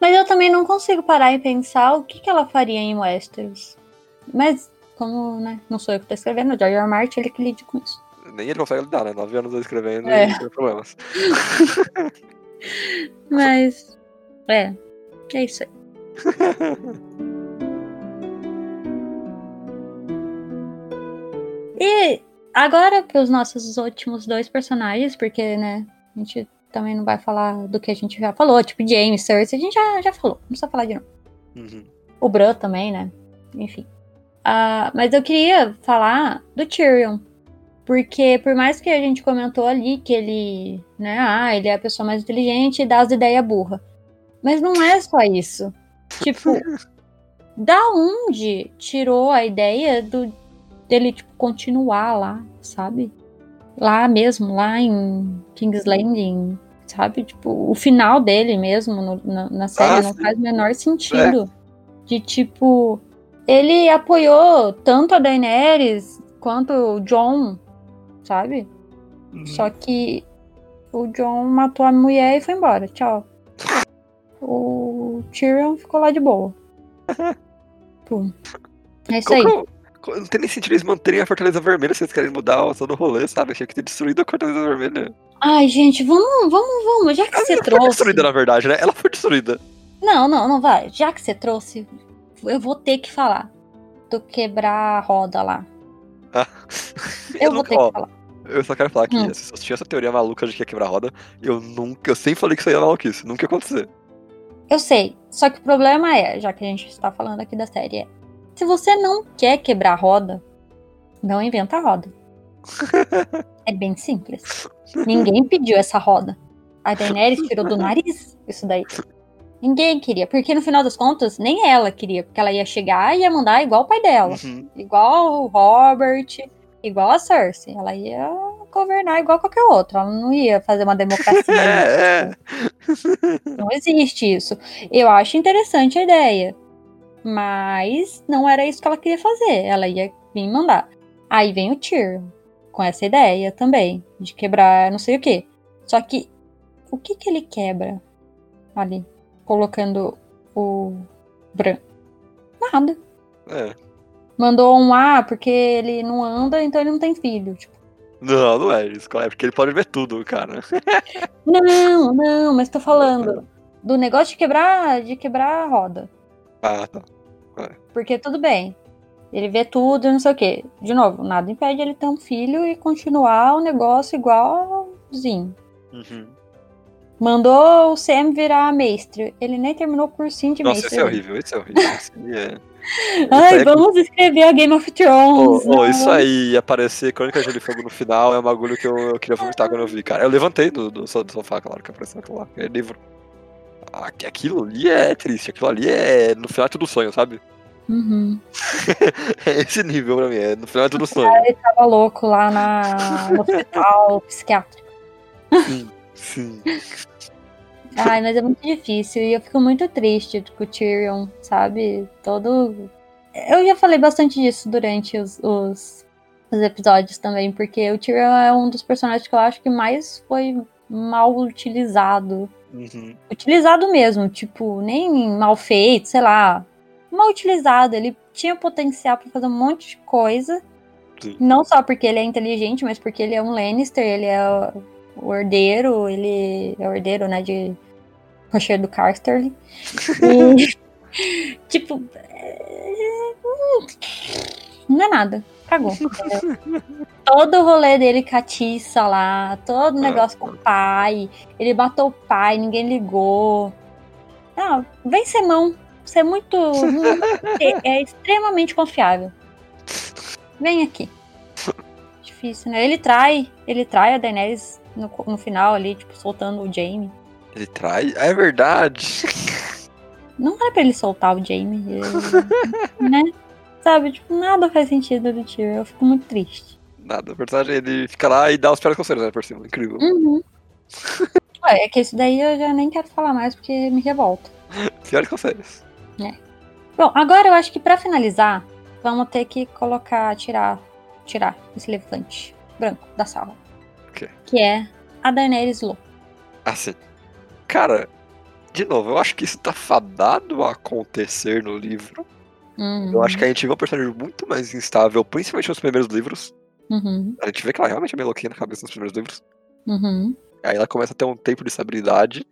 Mas eu também não consigo parar e pensar o que, que ela faria em Westeros. Mas, como, né, não sou eu que tô escrevendo, o George R. Martin, ele que lide com isso. Nem ele consegue lidar, né? Nove anos escrevendo É. e tem problemas. Mas, é, é isso aí. e agora para os nossos últimos dois personagens, porque, né, a gente também não vai falar do que a gente já falou, tipo James, Cersei, a gente já, já falou, não precisa falar de novo. Uhum. O Bran também, né? Enfim. Ah, mas eu queria falar do Tyrion. Porque por mais que a gente comentou ali que ele, né, ah, ele é a pessoa mais inteligente e dá as ideias burra. Mas não é só isso. Tipo, da onde tirou a ideia do dele tipo continuar lá, sabe? Lá mesmo, lá em King's Landing, sabe? Tipo, o final dele mesmo no- na, na série Ah, não. É. faz o menor sentido. De tipo, ele apoiou tanto a Daenerys quanto o John, sabe? Uhum. Só que o John matou a mulher e foi embora. Tchau. O Tyrion ficou lá de boa. Pô. É isso aí. Eu- Não tem nem sentido eles manterem a Fortaleza Vermelha se eles querem mudar o todo o rolê, sabe? Achei que ter destruído a Fortaleza Vermelha. Ai, gente, vamos, vamos, vamos. Já que Ela você não foi trouxe. destruída, na verdade, né? Ela foi destruída. Não, não, não vai. Já que você trouxe, eu vou ter que falar. Do quebrar a roda lá. Ah. Eu, vou nunca- ter ó, que falar. Eu só quero falar que Hum. pessoas tinham essa teoria maluca de que ia quebrar a roda. Eu nunca, eu sempre falei que isso aí era maluquice. Nunca ia acontecer. Eu sei. Só que o problema é, já que a gente está falando aqui da série, é. Se você não quer quebrar a roda, não inventa a roda. É bem simples. Ninguém pediu essa roda. A Daenerys tirou do nariz isso daí. Ninguém queria, porque no final das contas, nem ela queria, porque ela ia chegar e ia mandar igual o pai dela. Uhum. Igual o Robert, igual a Cersei. Ela ia governar igual qualquer outro. Ela não ia fazer uma democracia. É, é. Não existe isso. Eu acho interessante a ideia. Mas não era isso que ela queria fazer. Ela ia vir mandar. Aí vem o Tyrion com essa ideia também. De quebrar não sei o que. Só que o que que ele quebra ali? Colocando o Bran. Nada. É. Mandou um A porque ele não anda, então ele não tem filho. Tipo, Não, não é isso, é porque ele pode ver tudo, cara. não, não, mas tô falando do negócio de quebrar, de quebrar a roda. Ah, tá. Porque tudo bem. Ele vê tudo e não sei o quê. De novo, nada impede ele ter um filho e continuar o negócio igualzinho. Uhum. Mandou o Sam virar mestre. Ele nem terminou o cursinho de Nossa, mestre. esse é horrível, esse é horrível. É... Ai, Isso aí- vamos escrever a Game of Thrones. Ô, não. isso aí, aparecer Crônica de Fogo no final é um bagulho que eu, eu queria vomitar quando eu vi, cara. Eu levantei do, do, do sofá, claro, que apareceu aquilo lá. É livro. Ah, aquilo ali é triste, aquilo ali é. No final é tudo sonho, sabe? Uhum. É esse nível pra mim, é, no final é tudo sonho. Ele tava louco lá na, no hospital psiquiátrico. Sim. Ai, mas é muito difícil e eu fico muito triste com o Tyrion, sabe? Todo. Eu já falei bastante disso durante os, os, os episódios também, porque o Tyrion é um dos personagens que eu acho que mais foi mal utilizado. Uhum. Utilizado mesmo, tipo, nem mal feito, sei lá. Mal utilizado. Ele tinha potencial pra fazer um monte de coisa. Sim. Não só porque ele é inteligente, mas porque ele é um Lannister, ele é o herdeiro, ele é o herdeiro, né, de Rocher do Casterly. E, tipo, é, não é nada. Cagou. todo o rolê dele catiça lá, todo o negócio com o pai. Ele matou o pai, ninguém ligou. Não, vem ser mão. Você é muito. é, é extremamente confiável. Vem aqui. Difícil, né? Ele trai. Ele trai a Daenerys no, no final ali, tipo, soltando o Jaime. Ele trai? É verdade. Não era pra ele soltar o Jaime. ele- né? Sabe, tipo, nada faz sentido do Tyrion. Eu fico muito triste. Nada, o personagem ele fica lá e dá os pés conselhos, né, por cima. Incrível. Uhum. Ué, é que isso daí eu já nem quero falar mais porque me revolta. Piores conselhos. Bom, agora eu acho que pra finalizar, vamos ter que colocar, tirar, tirar esse elefante branco da sala. Que é a Daenerys Low. Assim. Cara, de novo, eu acho que isso tá fadado a acontecer no livro. Eu acho que a gente vê um personagem muito mais instável, principalmente nos primeiros livros. Uhum, A gente vê que ela realmente é meio louquinha na cabeça nos primeiros livros. uhum, Aí ela começa a ter um tempo de estabilidade.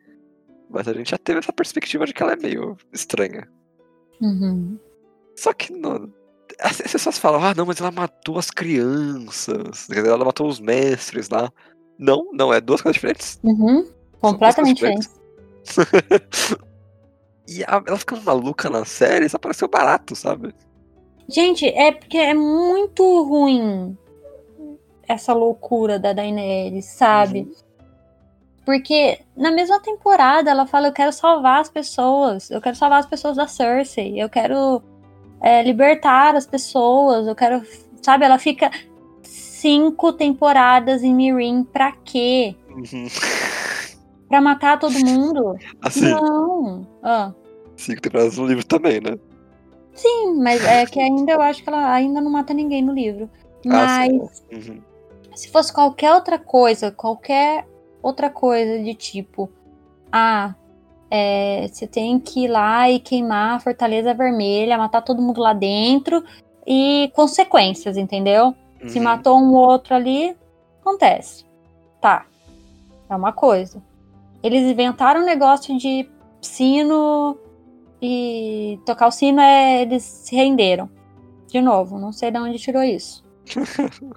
Mas a gente já teve essa perspectiva de que ela é meio estranha. uhum. Só que não. As as pessoas falam, ah, não, mas ela matou as crianças. Ela matou os mestres lá. Não, não, é duas coisas diferentes. Uhum. Completamente coisas diferente. E a- ela ficando maluca na série, isso pareceu barato, sabe? Gente, é porque é muito ruim essa loucura da Daenerys, sabe? Uhum. Porque na mesma temporada ela fala: Eu quero salvar as pessoas, eu quero salvar as pessoas da Cersei, eu quero é, libertar as pessoas, eu quero. Sabe? Ela fica cinco temporadas em Mirin pra quê? Uhum. Pra matar todo mundo? Assim, Não. Ah. cinco temporadas no livro também, né? Sim, mas é que ainda eu acho que ela ainda não mata ninguém no livro. Ah, Mas sim. Uhum. se fosse qualquer outra coisa, qualquer outra coisa de tipo, ah, é, você tem que ir lá e queimar a Fortaleza Vermelha, matar todo mundo lá dentro e consequências, entendeu? Se Uhum. matou um outro ali, acontece. Tá. É uma coisa. Eles inventaram um negócio de sino e tocar o sino é. Eles se renderam. De novo, não sei de onde tirou isso.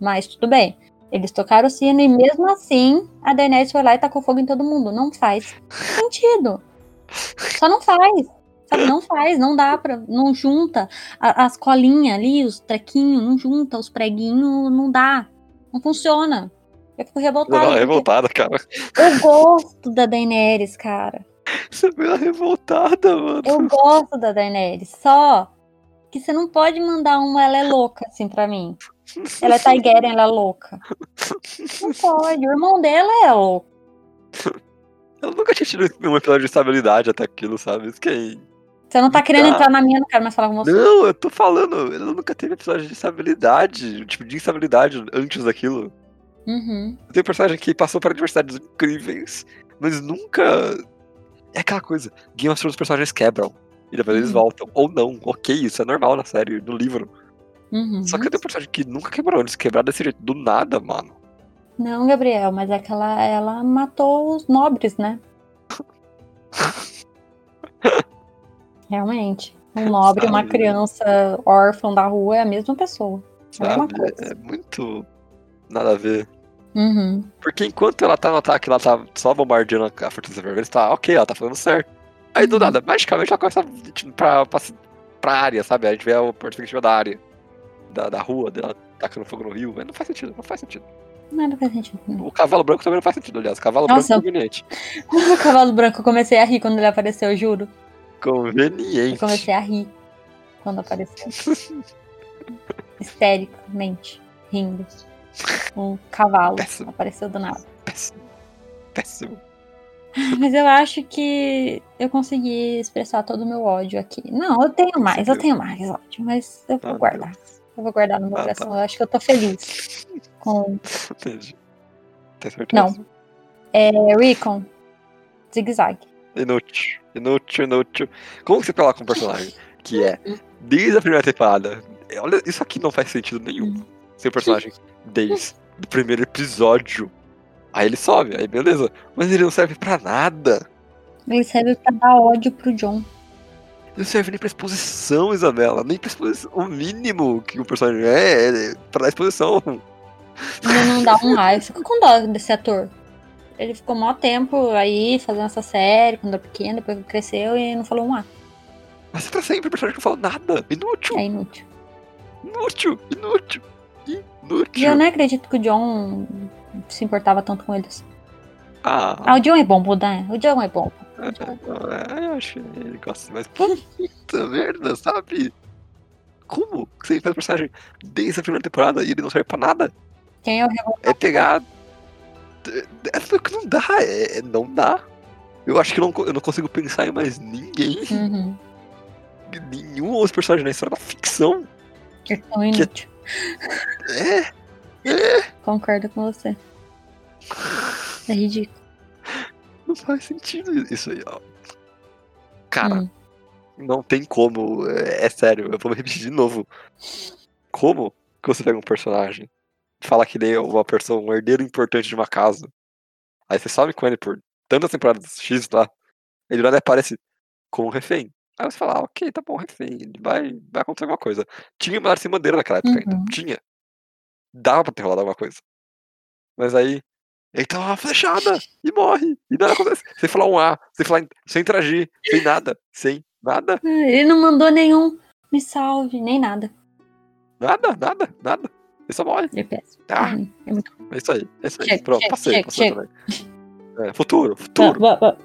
Mas tudo bem. Eles tocaram o sino e mesmo assim a Daenerys foi lá e tacou fogo em todo mundo. Não faz sentido. Só não faz. Sabe, não faz, não dá pra. Não junta a- as colinhas ali, os trequinhos, não junta, os preguinhos, não dá. Não funciona. Eu fico revoltada. Não, não, porque revoltada, cara. Eu gosto da Daenerys, cara. Você veio revoltada, mano. Eu gosto da Daenerys. Só que você não pode mandar uma ela é louca assim pra mim. Ela é Targaryen, ela é louca. Não pode. O irmão dela é louco. Eu nunca tinha tido um episódio de estabilidade até aquilo, sabe? Isso que é... Você não tá querendo entrar na minha, não quero mais falar com você. Não, eu tô falando, ela nunca teve episódio de estabilidade, tipo, de instabilidade antes daquilo. Uhum. Tem um personagem que passou por adversidades incríveis, mas nunca. É aquela coisa, Game of Thrones os personagens quebram. E depois eles Uhum. voltam. Ou não, ok, isso é normal na série, no livro. Uhum. Só que tem um personagem que nunca quebrou, eles quebraram desse jeito, do nada, mano. Não, Gabriel, mas é que ela, ela matou os nobres, né? Realmente. Um nobre e uma criança órfã da rua é a mesma pessoa. É a mesma. É muito nada a ver. Uhum. Porque enquanto ela tá no ataque, ela tá só bombardeando a Fortaleza Vermelha, tá ok, ela tá fazendo certo. Aí do Uhum. nada, magicamente ela começa ir pra, pra, pra área, sabe? A gente vê a perspectiva da área, da, da rua, dela tacando fogo no rio. Mas não faz sentido, não faz sentido. Nada faz sentido. O cavalo branco também não faz sentido, aliás. O cavalo Nossa. branco é conveniente. O cavalo branco, eu comecei a rir quando ele apareceu, eu juro. Eu Conveniente. comecei a rir quando apareceu. Histericamente, rindo. Um cavalo Péssimo. apareceu do nada. Péssimo. Péssimo. Mas eu acho que eu consegui expressar todo o meu ódio aqui. Não, eu tenho mais, eu tenho mais ódio, mas eu vou Ah, guardar. Deus. Eu vou guardar no meu Ah, coração. tá. Eu acho que eu tô feliz com. Entendi. Tem certeza? Não. É, Recon. Zig-Zag. Inútil. Inútil, inútil. Como que você coloca um personagem que é, desde a primeira temporada, olha, isso aqui não faz sentido nenhum. Hum. Ser personagem desde o primeiro episódio. Aí ele sobe, aí beleza. Mas ele não serve pra nada. Ele serve pra dar ódio pro John. Não serve nem pra exposição, Isabela. Nem pra exposição. O mínimo que o personagem é, é pra dar exposição. Ainda não dá um raio. Fico com dó desse ator. Ele ficou mó tempo aí fazendo essa série quando era pequeno, depois cresceu e não falou um A. Mas é pra sempre o personagem que não fala nada. Inútil, É inútil. inútil, inútil. E Inútil. eu nem acredito que o John se importava tanto com eles. Ah, Ah, o John é bom, né? O John é bom. É, eu acho que ele gosta, mas puta merda, sabe? Como que você faz personagem desde a primeira temporada e ele não serve pra nada? Quem é o Revolta? É pegar. É o que não dá, é, não dá. Eu acho que eu não, eu não consigo pensar em mais ninguém, Uhum. nenhum outro personagem na história da ficção. É tão inútil. É, é, Concordo com você. É ridículo. Não faz sentido isso aí, ó. Cara, Hum. não tem como, é, é sério, eu vou repetir de novo. Como que você pega um personagem, fala que ele é uma pessoa, um herdeiro importante de uma casa, aí você sobe com ele por tantas temporadas X lá, ele lá aparece como um refém. Aí você fala, ah, ok, tá bom, refém, vai, vai acontecer alguma coisa. Tinha uma sem bandeira naquela época ainda, Uhum. tinha. Dava pra ter rolado alguma coisa. Mas aí, ele toma uma flechada e morre, e nada acontece. Sem falar um A, sem falar, sem interagir, sem nada, sem nada. Ah, Ele não mandou nenhum me salve, nem nada. Nada, nada, nada. Ele só morre. Ele é. Ah. É ruim, é muito É isso aí, é isso aí. Chega, Pronto, passei, passei também. É, futuro, Tá, futuro. vá.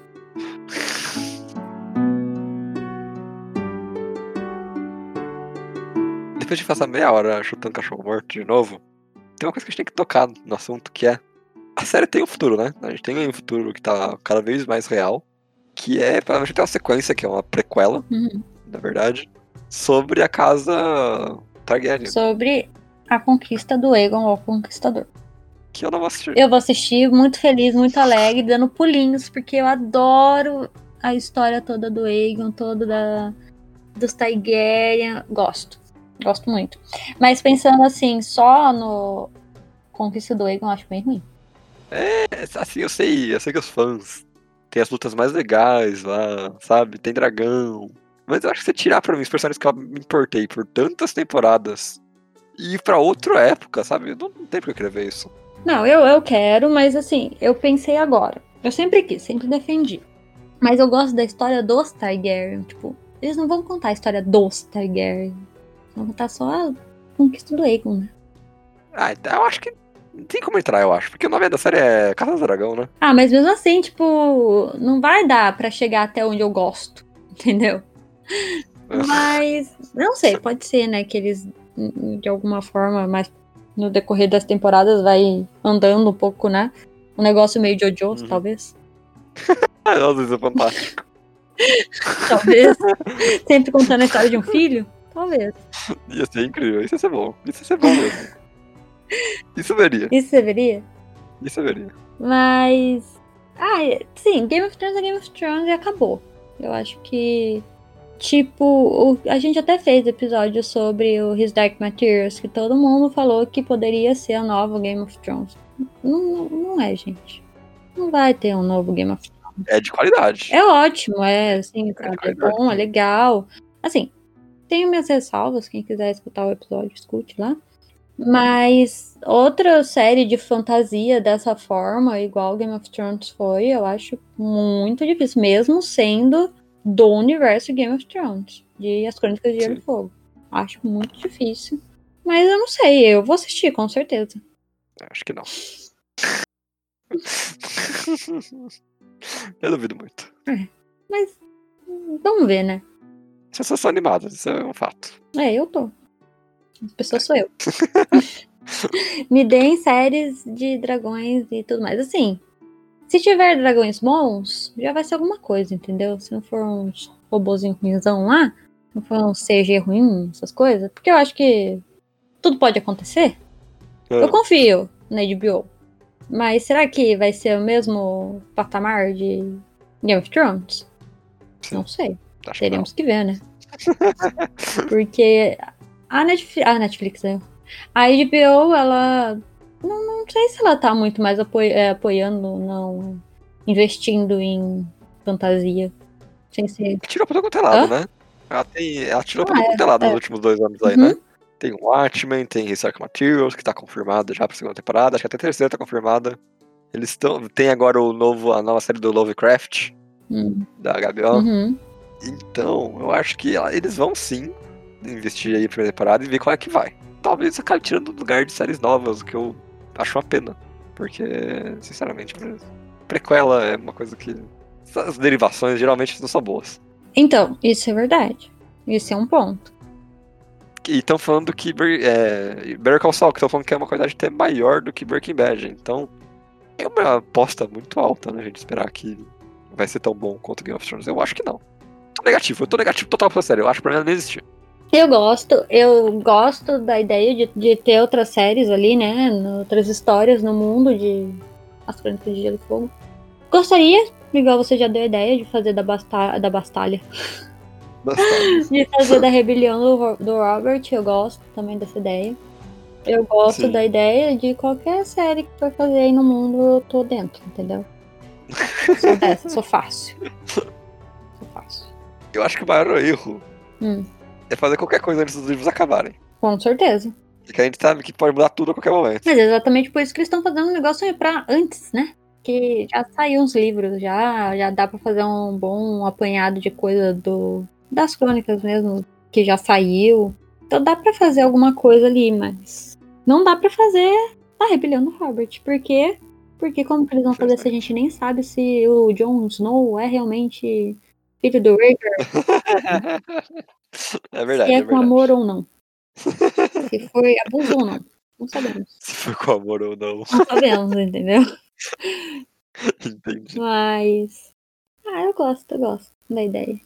Depois de passar meia hora chutando cachorro morto de novo, tem uma coisa que a gente tem que tocar no assunto, que é. A série tem um futuro, né? A gente tem um futuro que tá cada vez mais real. Que é, a gente tem uma sequência, que é uma prequela, Uhum. na verdade, sobre a casa Targaryen. Sobre a conquista do Aegon, o Conquistador. Que eu não vou assistir. Eu vou assistir muito feliz, muito alegre, dando pulinhos, porque eu adoro a história toda do Aegon, toda da, dos Targaryen. Gosto. Gosto muito. Mas pensando assim, só no Conquista do Aegon, acho bem ruim. É, assim, eu sei, eu sei que os fãs têm as lutas mais legais lá, sabe? Tem dragão. Mas eu acho que você tirar pra mim os personagens que eu me importei por tantas temporadas e ir pra outra época, sabe? Não, não tem porque eu querer ver isso. Não, eu, eu quero, mas assim, eu pensei agora. Eu sempre quis, sempre defendi. Mas eu gosto da história dos Targaryen. Tipo, eles não vão contar a história dos Targaryen. Vão contar só a conquista do Aegon, né? Ah, então eu acho que tem como entrar, eu acho. Porque o nome da série é Casa do Dragão, né? Ah, mas mesmo assim, tipo, não vai dar pra chegar até onde eu gosto, entendeu? Mas, não sei, pode ser, né, que eles, de alguma forma, mais no decorrer das temporadas, vai andando um pouco, né? Um negócio meio Jojo, Uhum. talvez. Ah, Nossa, isso é fantástico. Talvez. Sempre contando a história de um filho? Talvez. Ia ser incrível, isso ia ser bom. Isso ia ser bom mesmo. Isso veria, Isso você veria? isso eu veria. Mas. Ah, sim, Game of Thrones é Game of Thrones e acabou. Eu acho que. Tipo, o- a gente até fez episódio sobre o His Dark Materials, que todo mundo falou que poderia ser a nova Game of Thrones. Não, não é, gente. Não vai ter um novo Game of Thrones. É de qualidade. É ótimo, é assim, É sabe? É bom, é legal. Assim, tenho minhas ressalvas, quem quiser escutar o episódio, escute lá. Mas outra série de fantasia dessa forma, igual Game of Thrones foi, eu acho muito difícil, mesmo sendo do universo Game of Thrones, de As Crônicas de Gelo e. Fogo. Acho muito difícil. Mas eu não sei, eu vou assistir, com certeza. Acho que não. Eu duvido muito. Mas hum, vamos ver, né? Pessoas são animadas, isso é um fato. É, eu tô. A pessoa sou eu. Me deem séries de dragões e tudo mais. Assim, se tiver dragões bons, já vai ser alguma coisa, entendeu? Se não for uns robozinhos ruimzão lá, não for um CG ruim, essas coisas. Porque eu acho que tudo pode acontecer. Eu Ah, confio na HBO. Mas será que vai ser o mesmo patamar de Game of Thrones? Sim. Não sei. acho que. Teremos que ver, né? Porque a Netflix, a Netflix, né? A HBO, ela. Não, não sei se ela tá muito mais apoi- é, apoiando, não. Investindo em fantasia. Sem ser. Tirou pra todo quanto é lado, Hã? né? Ela, tem, ela tirou pra Ah, todo quanto é lado é. nos últimos dois anos aí, Uhum. né? Tem o Watchmen, tem Research Materials, que tá confirmado já pra segunda temporada. Acho que até a terceira tá confirmada. Eles estão. Tem agora o novo, a nova série do Lovecraft, Hum, da HBO. uhum. Então, eu acho que eles vão sim investir aí na primeira temporada e ver qual é que vai. Talvez acabe tirando do lugar de séries novas, o que eu acho uma pena. Porque, sinceramente, prequela é uma coisa que. As derivações geralmente não são boas. Então, isso é verdade. Isso é um ponto. E estão falando que é, Better Call Saul, que estão falando que é uma qualidade até maior do que Breaking Bad. Então, é uma aposta muito alta, né? A gente esperar que vai ser tão bom quanto Game of Thrones. Eu acho que não. Tô negativo, eu tô negativo total pra série. Eu acho que pra mim não existiu. Eu gosto, eu gosto da ideia de, de ter outras séries ali, né? Outras histórias no mundo de As Crônicas de Gelo e Fogo. Gostaria, igual você já deu a ideia, de fazer da, basta da Bastalha. Bastante. De fazer da rebelião do, do Robert, eu gosto também dessa ideia. Eu gosto Sim. da ideia de qualquer série que for fazer aí no mundo, eu tô dentro, entendeu? Sou dessa, sou fácil. Sou fácil. Eu acho que o maior erro Hum, é fazer qualquer coisa antes dos livros acabarem. com certeza. Porque a gente sabe que pode mudar tudo a qualquer momento. Mas é exatamente por isso que eles estão fazendo um negócio pra antes, né? Que já saiu uns livros, já, já dá pra fazer um bom apanhado de coisa do das crônicas mesmo, que já saiu. Então dá pra fazer alguma coisa ali, mas não dá pra fazer a rebelião do Robert. Por quê? Porque como que eles vão fazer se a gente nem sabe se o Jon Snow é realmente filho do Rhaegar, É verdade, se é é com verdade. amor ou não. Se foi abuso ou não. Não sabemos. Se foi com amor ou não. Não sabemos, entendeu? Entendi. Mas. Ah, eu gosto, eu gosto da ideia.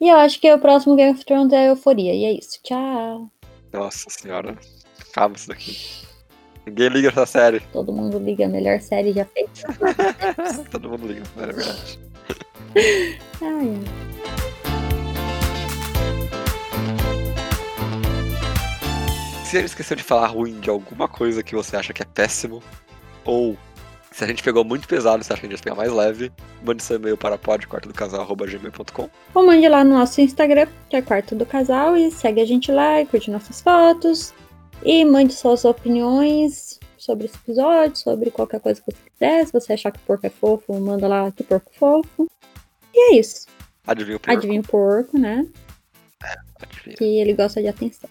E eu acho que o próximo Game of Thrones é Euforia. E é isso. Tchau. Nossa senhora. Acaba isso daqui. Ninguém liga essa série. Todo mundo liga a melhor série já feita. Todo mundo liga, é verdade. Ai. Se ele esqueceu de falar ruim de alguma coisa que você acha que é péssimo, ou se a gente pegou muito pesado e você acha que a gente pegar mais leve, mande seu e-mail para podquartodocasal.gmail.com Ou mande lá no nosso Instagram, que é Quarto do Casal, e segue a gente lá e curte nossas fotos. E mande suas opiniões sobre esse episódio, sobre qualquer coisa que você quiser. Se você achar que o porco é fofo, manda lá que porco fofo. E é isso. Adivinha o porco? Adivinha o porco, né? Adivinha. Que ele gosta de atenção.